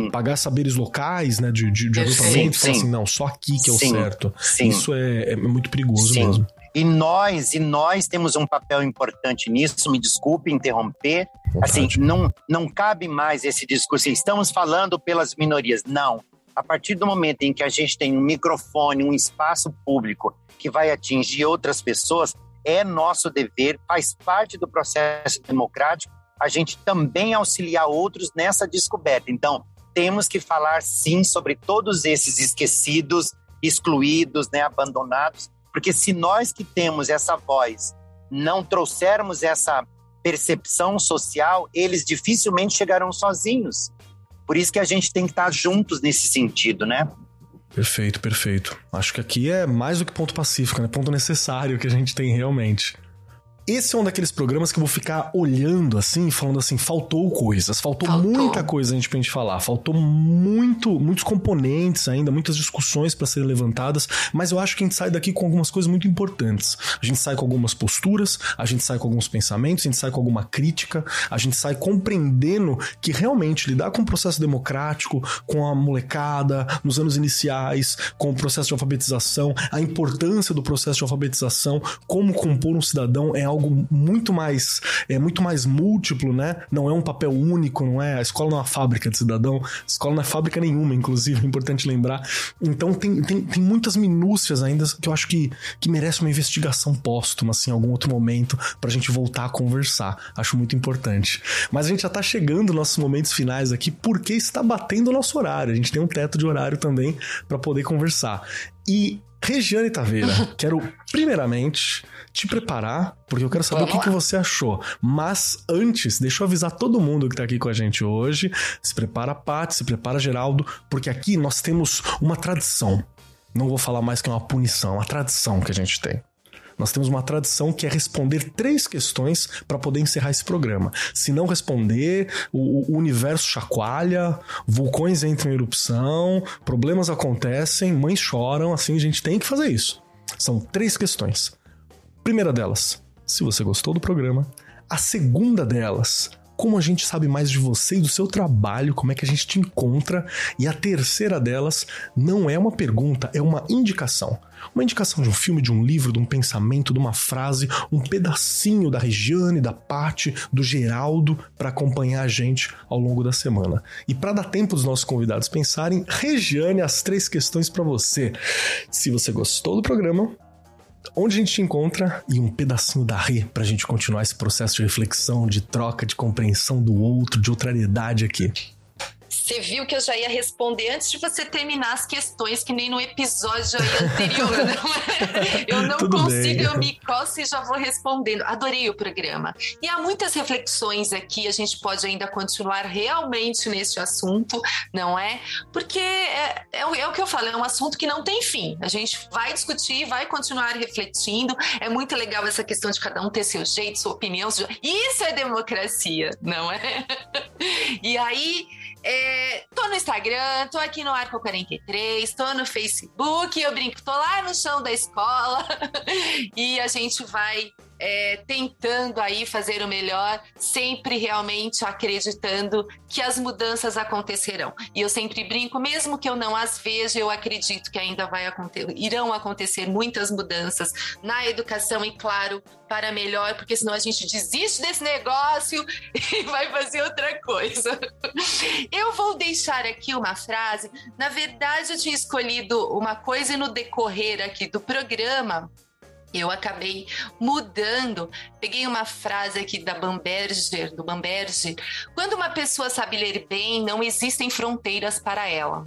apagar saberes locais, né? De, de, de agrupamento, falar assim, não, só aqui que é o certo. Sim. Isso é, é muito perigoso sim. mesmo. E nós, e nós temos um papel importante nisso, me desculpe interromper. Assim, não, não cabe mais esse discurso. Estamos falando pelas minorias. Não a partir do momento em que a gente tem um microfone, um espaço público que vai atingir outras pessoas, é nosso dever, faz parte do processo democrático, a gente também auxiliar outros nessa descoberta. Então, temos que falar sim sobre todos esses esquecidos, excluídos, né, abandonados, porque se nós que temos essa voz não trouxermos essa percepção social, eles dificilmente chegarão sozinhos. Por isso que a gente tem que estar juntos nesse sentido, né? Perfeito, perfeito. Acho que aqui é mais do que ponto pacífico, né? Ponto necessário que a gente tem realmente. Esse é um daqueles programas que eu vou ficar olhando assim, falando assim, faltou coisas, faltou, faltou. muita coisa a gente pra gente falar, faltou muito, muitos componentes ainda, muitas discussões para serem levantadas, mas eu acho que a gente sai daqui com algumas coisas muito importantes. A gente sai com algumas posturas, a gente sai com alguns pensamentos, a gente sai com alguma crítica, a gente sai compreendendo que realmente lidar com o processo democrático, com a molecada, nos anos iniciais, com o processo de alfabetização, a importância do processo de alfabetização, como compor um cidadão é algo algo muito mais é muito mais múltiplo, né? Não é um papel único, não é? A escola não é uma fábrica de cidadão, a escola não é fábrica nenhuma, inclusive, é importante lembrar. Então tem, tem, tem muitas minúcias ainda que eu acho que, que merece uma investigação póstuma, assim, em algum outro momento, pra gente voltar a conversar. Acho muito importante. Mas a gente já tá chegando nos nossos momentos finais aqui, porque está batendo o nosso horário. A gente tem um teto de horário também para poder conversar. E Regiane Taveira, quero primeiramente te preparar, porque eu quero saber Vamos o que, que, você achou. Mas antes, deixa eu avisar todo mundo que tá aqui com a gente hoje. Se prepara, Paty, se prepara, Geraldo, porque aqui nós temos uma tradição. Não vou falar mais que é uma punição, uma tradição que a gente tem. Nós temos uma tradição que é responder três questões para poder encerrar esse programa. Se não responder, o, o, universo chacoalha, vulcões entram em erupção, problemas acontecem, mães choram, assim a gente tem que fazer isso. São três questões. Primeira delas, se você gostou do programa. A segunda delas, como a gente sabe mais de você e do seu trabalho, como é que a gente te encontra. E a terceira delas não é uma pergunta, é uma indicação. Uma indicação de um filme, de um livro, de um pensamento, de uma frase, um pedacinho da Regiane, da Pati, do Geraldo para acompanhar a gente ao longo da semana. E para dar tempo dos nossos convidados pensarem, Regiane, as três questões para você. Se você gostou do programa, onde a gente te encontra e um pedacinho da Rê pra gente continuar esse processo de reflexão, de troca, de compreensão do outro, de outrariedade aqui. Você viu que eu já ia responder antes de você terminar as questões, que nem no episódio anterior, não é? Eu não Tudo consigo, bem. eu me coço e já vou respondendo. Adorei o programa. E há muitas reflexões aqui, a gente pode ainda continuar realmente neste assunto, não é? Porque é, é, é o que eu falo, é um assunto que não tem fim. A gente vai discutir, vai continuar refletindo. É muito legal essa questão de cada um ter seu jeito, sua opinião. Isso é democracia, não é? E aí é, tô no Instagram, tô aqui no Arco 43, tô no Facebook, eu brinco, tô lá no chão da escola e a gente vai é, tentando aí fazer o melhor, sempre realmente acreditando que as mudanças acontecerão. E eu sempre brinco, mesmo que eu não as veja, eu acredito que ainda vai acontecer, irão acontecer muitas mudanças na educação e claro, para melhor, porque senão a gente desiste desse negócio e vai fazer outra coisa. Eu vou deixar aqui uma frase. Na verdade, eu tinha escolhido uma coisa e no decorrer aqui do programa, eu acabei mudando. Peguei uma frase aqui da Bamberger, do Bamberger. Quando uma pessoa sabe ler bem, não existem fronteiras para ela.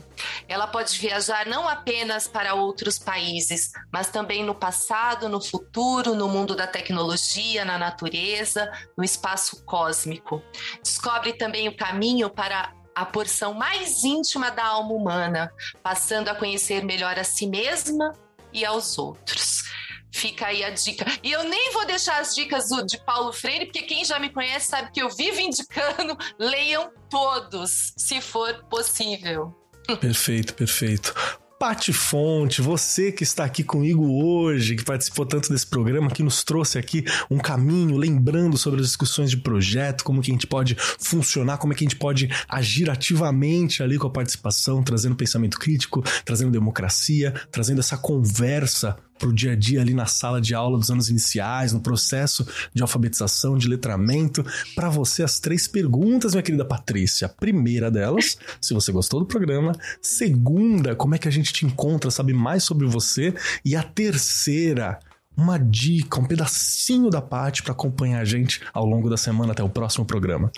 Ela pode viajar não apenas para outros países, mas também no passado, no futuro, no mundo da tecnologia, na natureza, no espaço cósmico. Descobre também o caminho para a porção mais íntima da alma humana, passando a conhecer melhor a si mesma e aos outros. Fica aí a dica. E eu nem vou deixar as dicas de Paulo Freire, porque quem já me conhece sabe que eu vivo indicando, leiam todos, se for possível. Perfeito, perfeito. Pati Fonte, você que está aqui comigo hoje, que participou tanto desse programa, que nos trouxe aqui um caminho, lembrando sobre as discussões de projeto, como que a gente pode funcionar, como é que a gente pode agir ativamente ali com a participação, trazendo pensamento crítico, trazendo democracia, trazendo essa conversa para o dia a dia ali na sala de aula dos anos iniciais, no processo de alfabetização, de letramento. Para você, as três perguntas, minha querida Patrícia. A primeira delas, se você gostou do programa. Segunda, como é que a gente te encontra, sabe mais sobre você. E a terceira, uma dica, um pedacinho da parte para acompanhar a gente ao longo da semana até o próximo programa.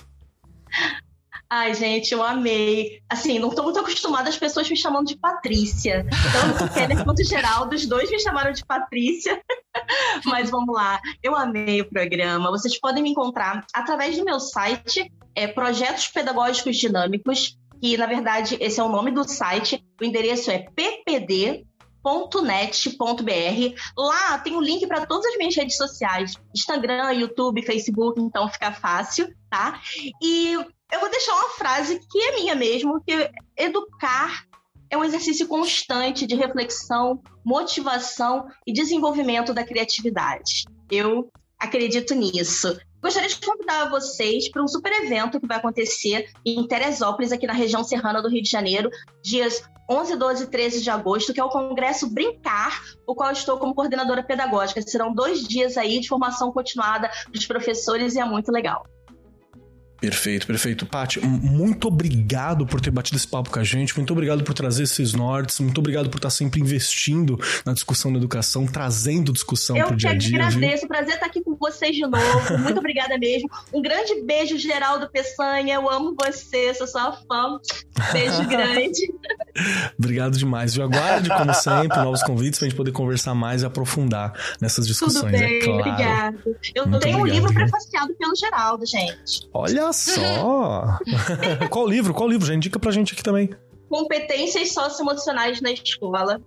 Ai, gente, eu amei. Assim, não estou muito acostumada as pessoas me chamando de Patrícia. Tanto o Keller quanto o Geraldo, os dois me chamaram de Patrícia. Mas vamos lá. Eu amei o programa. Vocês podem me encontrar através do meu site, é Projetos Pedagógicos Dinâmicos, que na verdade esse é o nome do site. O endereço é ppd net.br. Lá tem o um link para todas as minhas redes sociais: Instagram, YouTube, Facebook, então fica fácil, tá? E eu vou deixar uma frase que é minha mesmo, que educar é um exercício constante de reflexão, motivação e desenvolvimento da criatividade. Eu acredito nisso. Gostaria de convidar vocês para um super evento que vai acontecer em Teresópolis, aqui na região serrana do Rio de Janeiro, dias 11, 12 e 13 de agosto, que é o Congresso Brincar, o qual estou como coordenadora pedagógica. Serão dois dias aí de formação continuada dos professores e é muito legal. Perfeito, perfeito. Paty, muito obrigado por ter batido esse papo com a gente, muito obrigado por trazer esses nortes, muito obrigado por estar sempre investindo na discussão da educação, trazendo discussão para o dia a dia. Eu que agradeço, viu? prazer estar aqui com vocês de novo, muito obrigada mesmo. Um grande beijo, Geraldo Peçanha, eu amo você, sou sua fã. Beijo grande. Obrigado demais, viu? Aguarde, como sempre, novos convites para a gente poder conversar mais e aprofundar nessas discussões, Tudo bem, é claro. obrigado. Eu muito tenho obrigado, um livro prefaciado pelo Geraldo, gente. Olha só! qual livro? Qual livro? Já indica pra gente aqui também. Competências socioemocionais na escola.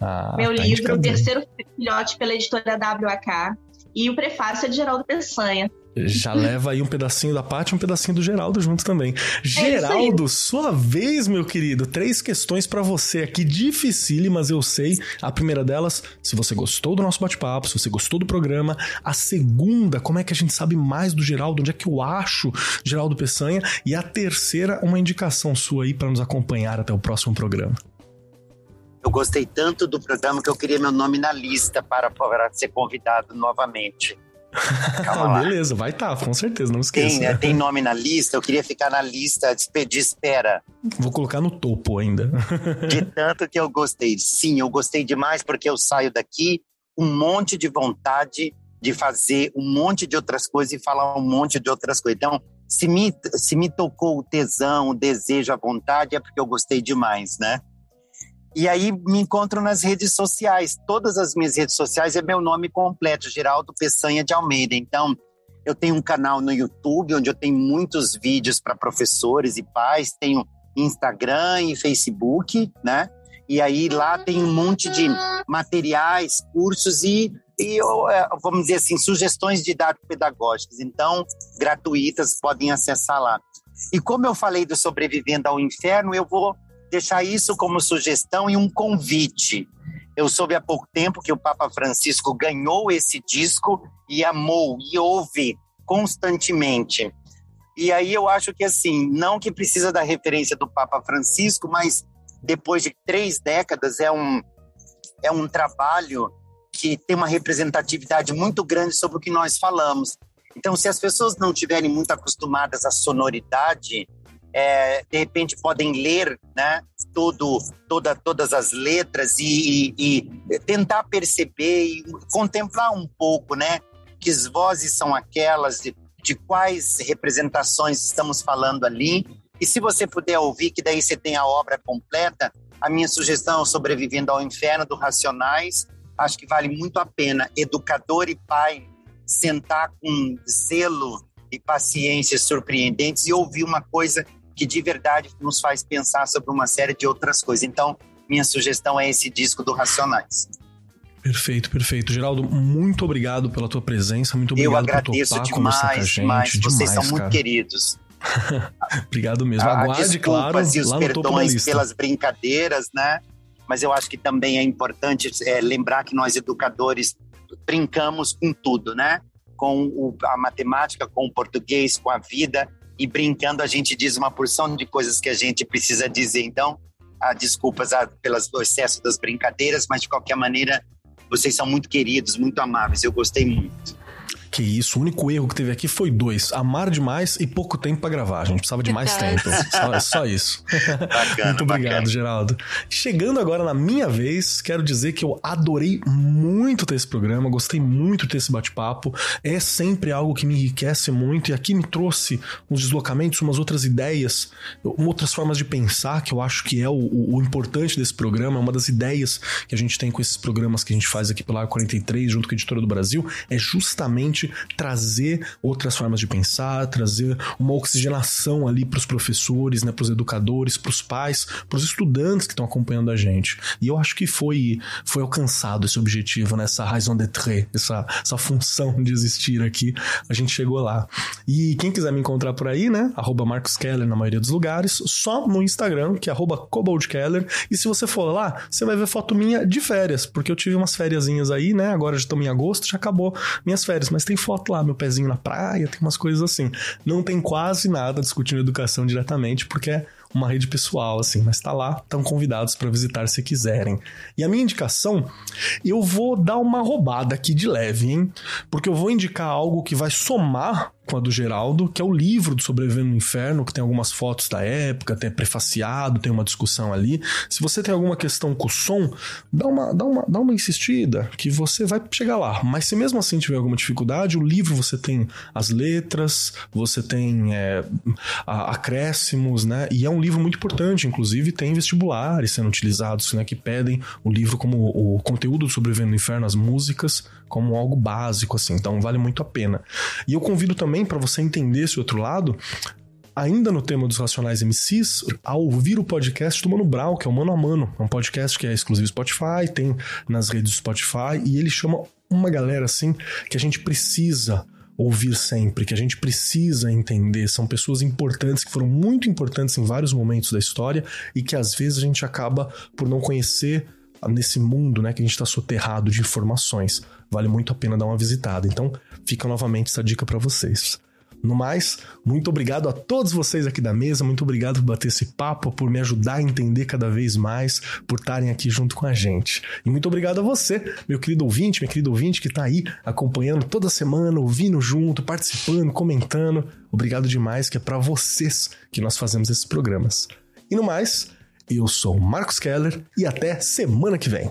Ah, Meu tá livro, o terceiro filhote pela editora WAK. E o prefácio é de Geraldo Peçanha. Já leva aí um pedacinho da parte e um pedacinho do Geraldo junto também. É Geraldo, sua vez, meu querido. Três questões para você aqui, dificílimas, eu sei. A primeira delas, se você gostou do nosso bate-papo, se você gostou do programa. A segunda, como é que a gente sabe mais do Geraldo? Onde é que eu acho Geraldo Peçanha? E a terceira, uma indicação sua aí para nos acompanhar até o próximo programa. Eu gostei tanto do programa que eu queria meu nome na lista para, para ser convidado novamente. Ah, beleza, vai estar, tá, com certeza, não esqueça. Tem, né, tem nome na lista, eu queria ficar na lista de espera. Vou colocar no topo ainda. de tanto que eu gostei. Sim, eu gostei demais porque eu saio daqui um monte de vontade de fazer um monte de outras coisas e falar um monte de outras coisas. Então, se me, se me tocou o tesão, o desejo, a vontade, é porque eu gostei demais, né? E aí me encontro nas redes sociais. Todas as minhas redes sociais é meu nome completo, Geraldo Peçanha de Almeida. Então, eu tenho um canal no YouTube onde eu tenho muitos vídeos para professores e pais, tenho Instagram e Facebook, né? E aí lá tem um monte de materiais, cursos e, e é, vamos dizer assim, sugestões didático-pedagógicas. Então, gratuitas, podem acessar lá. E como eu falei do Sobrevivendo ao Inferno, eu vou deixar isso como sugestão e um convite. Eu soube há pouco tempo que o Papa Francisco ganhou esse disco e amou e ouve constantemente. E aí eu acho que assim, não que precisa da referência do Papa Francisco, mas depois de três décadas, é um, é um trabalho que tem uma representatividade muito grande sobre o que nós falamos. Então, se as pessoas não estiverem muito acostumadas à sonoridade, é, de repente podem ler né, todo, toda, todas as letras e, e, e, tentar perceber e contemplar um pouco né, que vozes são aquelas, de, de quais representações estamos falando ali e se você puder ouvir, que daí você tem a obra completa, a minha sugestão Sobrevivendo ao Inferno, do Racionais. Acho que vale muito a pena, educador e pai, sentar com zelo e paciência surpreendentes e ouvir uma coisa que de verdade nos faz pensar sobre uma série de outras coisas. Então, minha sugestão é esse disco do Racionais. Perfeito, perfeito. Geraldo, muito obrigado pela tua presença, muito obrigado Eu agradeço por topar demais, com a gente. Demais. Vocês são muito queridos. Obrigado mesmo. Aguarde, claro, e os perdões pelas brincadeiras, né? Mas eu acho que também é importante é, lembrar que nós educadores brincamos com tudo, né? Com o, a matemática, com o português, com a vida e brincando a gente diz uma porção de coisas que a gente precisa dizer. Então, ah, desculpas ah, pelas do excesso das brincadeiras, mas de qualquer maneira vocês são muito queridos, muito amáveis. Eu gostei muito. Que isso, o único erro que teve aqui foi dois: amar demais e pouco tempo para gravar. A gente precisava de mais tempo. Só, só isso. Bacana, Muito obrigado, bacana. Geraldo. Chegando agora na minha vez, quero dizer que eu adorei muito ter esse programa, gostei muito de ter esse bate-papo. É sempre algo que me enriquece muito e aqui me trouxe uns deslocamentos, umas outras ideias, outras formas de pensar que eu acho que é o, o, o importante desse programa. Uma das ideias que a gente tem com esses programas que a gente faz aqui pela 43, junto com a Editora do Brasil, é justamente trazer outras formas de pensar, trazer uma oxigenação ali para os professores, né, para os educadores, para os pais, para os estudantes que estão acompanhando a gente. E eu acho que foi, foi alcançado esse objetivo, né, raison d'être, essa, essa função de existir aqui. A gente chegou lá. E quem quiser me encontrar por aí, né, arroba Marcos Keller na maioria dos lugares, só no Instagram, que é arroba Keller. E se você for lá, você vai ver foto minha de férias, porque eu tive umas férias aí, né, agora já estamos em agosto, já acabou minhas férias, mas tem foto lá, meu pezinho na praia, tem umas coisas assim. Não tem quase nada discutindo educação diretamente, porque é uma rede pessoal, assim, mas tá lá, estão convidados para visitar se quiserem. E a minha indicação, eu vou dar uma roubada aqui de leve, hein? Porque eu vou indicar algo que vai somar com a do Geraldo, que é o livro do Sobrevivendo no Inferno, que tem algumas fotos da época, tem prefaciado, tem uma discussão ali. Se você tem alguma questão com o som, dá uma, dá uma, dá uma insistida, que você vai chegar lá. Mas se mesmo assim tiver alguma dificuldade, o livro você tem as letras, você tem é, acréscimos, né? E é um livro muito importante, inclusive tem vestibulares sendo utilizados, né? Que pedem o livro como o conteúdo do Sobrevivendo no Inferno, as músicas, como algo básico, assim. Então vale muito a pena. E eu convido também para você entender esse outro lado, ainda no tema dos Racionais MCs, a ouvir o podcast do Mano Brown, que é o Mano a Mano. É um podcast que é exclusivo Spotify, tem nas redes do Spotify, e ele chama uma galera assim que a gente precisa ouvir sempre, que a gente precisa entender. São pessoas importantes que foram muito importantes em vários momentos da história e que às vezes a gente acaba por não conhecer nesse mundo, né, que a gente está soterrado de informações. Vale muito a pena dar uma visitada. Então, fica novamente essa dica para vocês. No mais, muito obrigado a todos vocês aqui da mesa, muito obrigado por bater esse papo, por me ajudar a entender cada vez mais, por estarem aqui junto com a gente. E muito obrigado a você, meu querido ouvinte, minha querida ouvinte que está aí acompanhando toda semana, ouvindo junto, participando, comentando. Obrigado demais, que é para vocês que nós fazemos esses programas. E no mais, eu sou Marcos Keller e até semana que vem.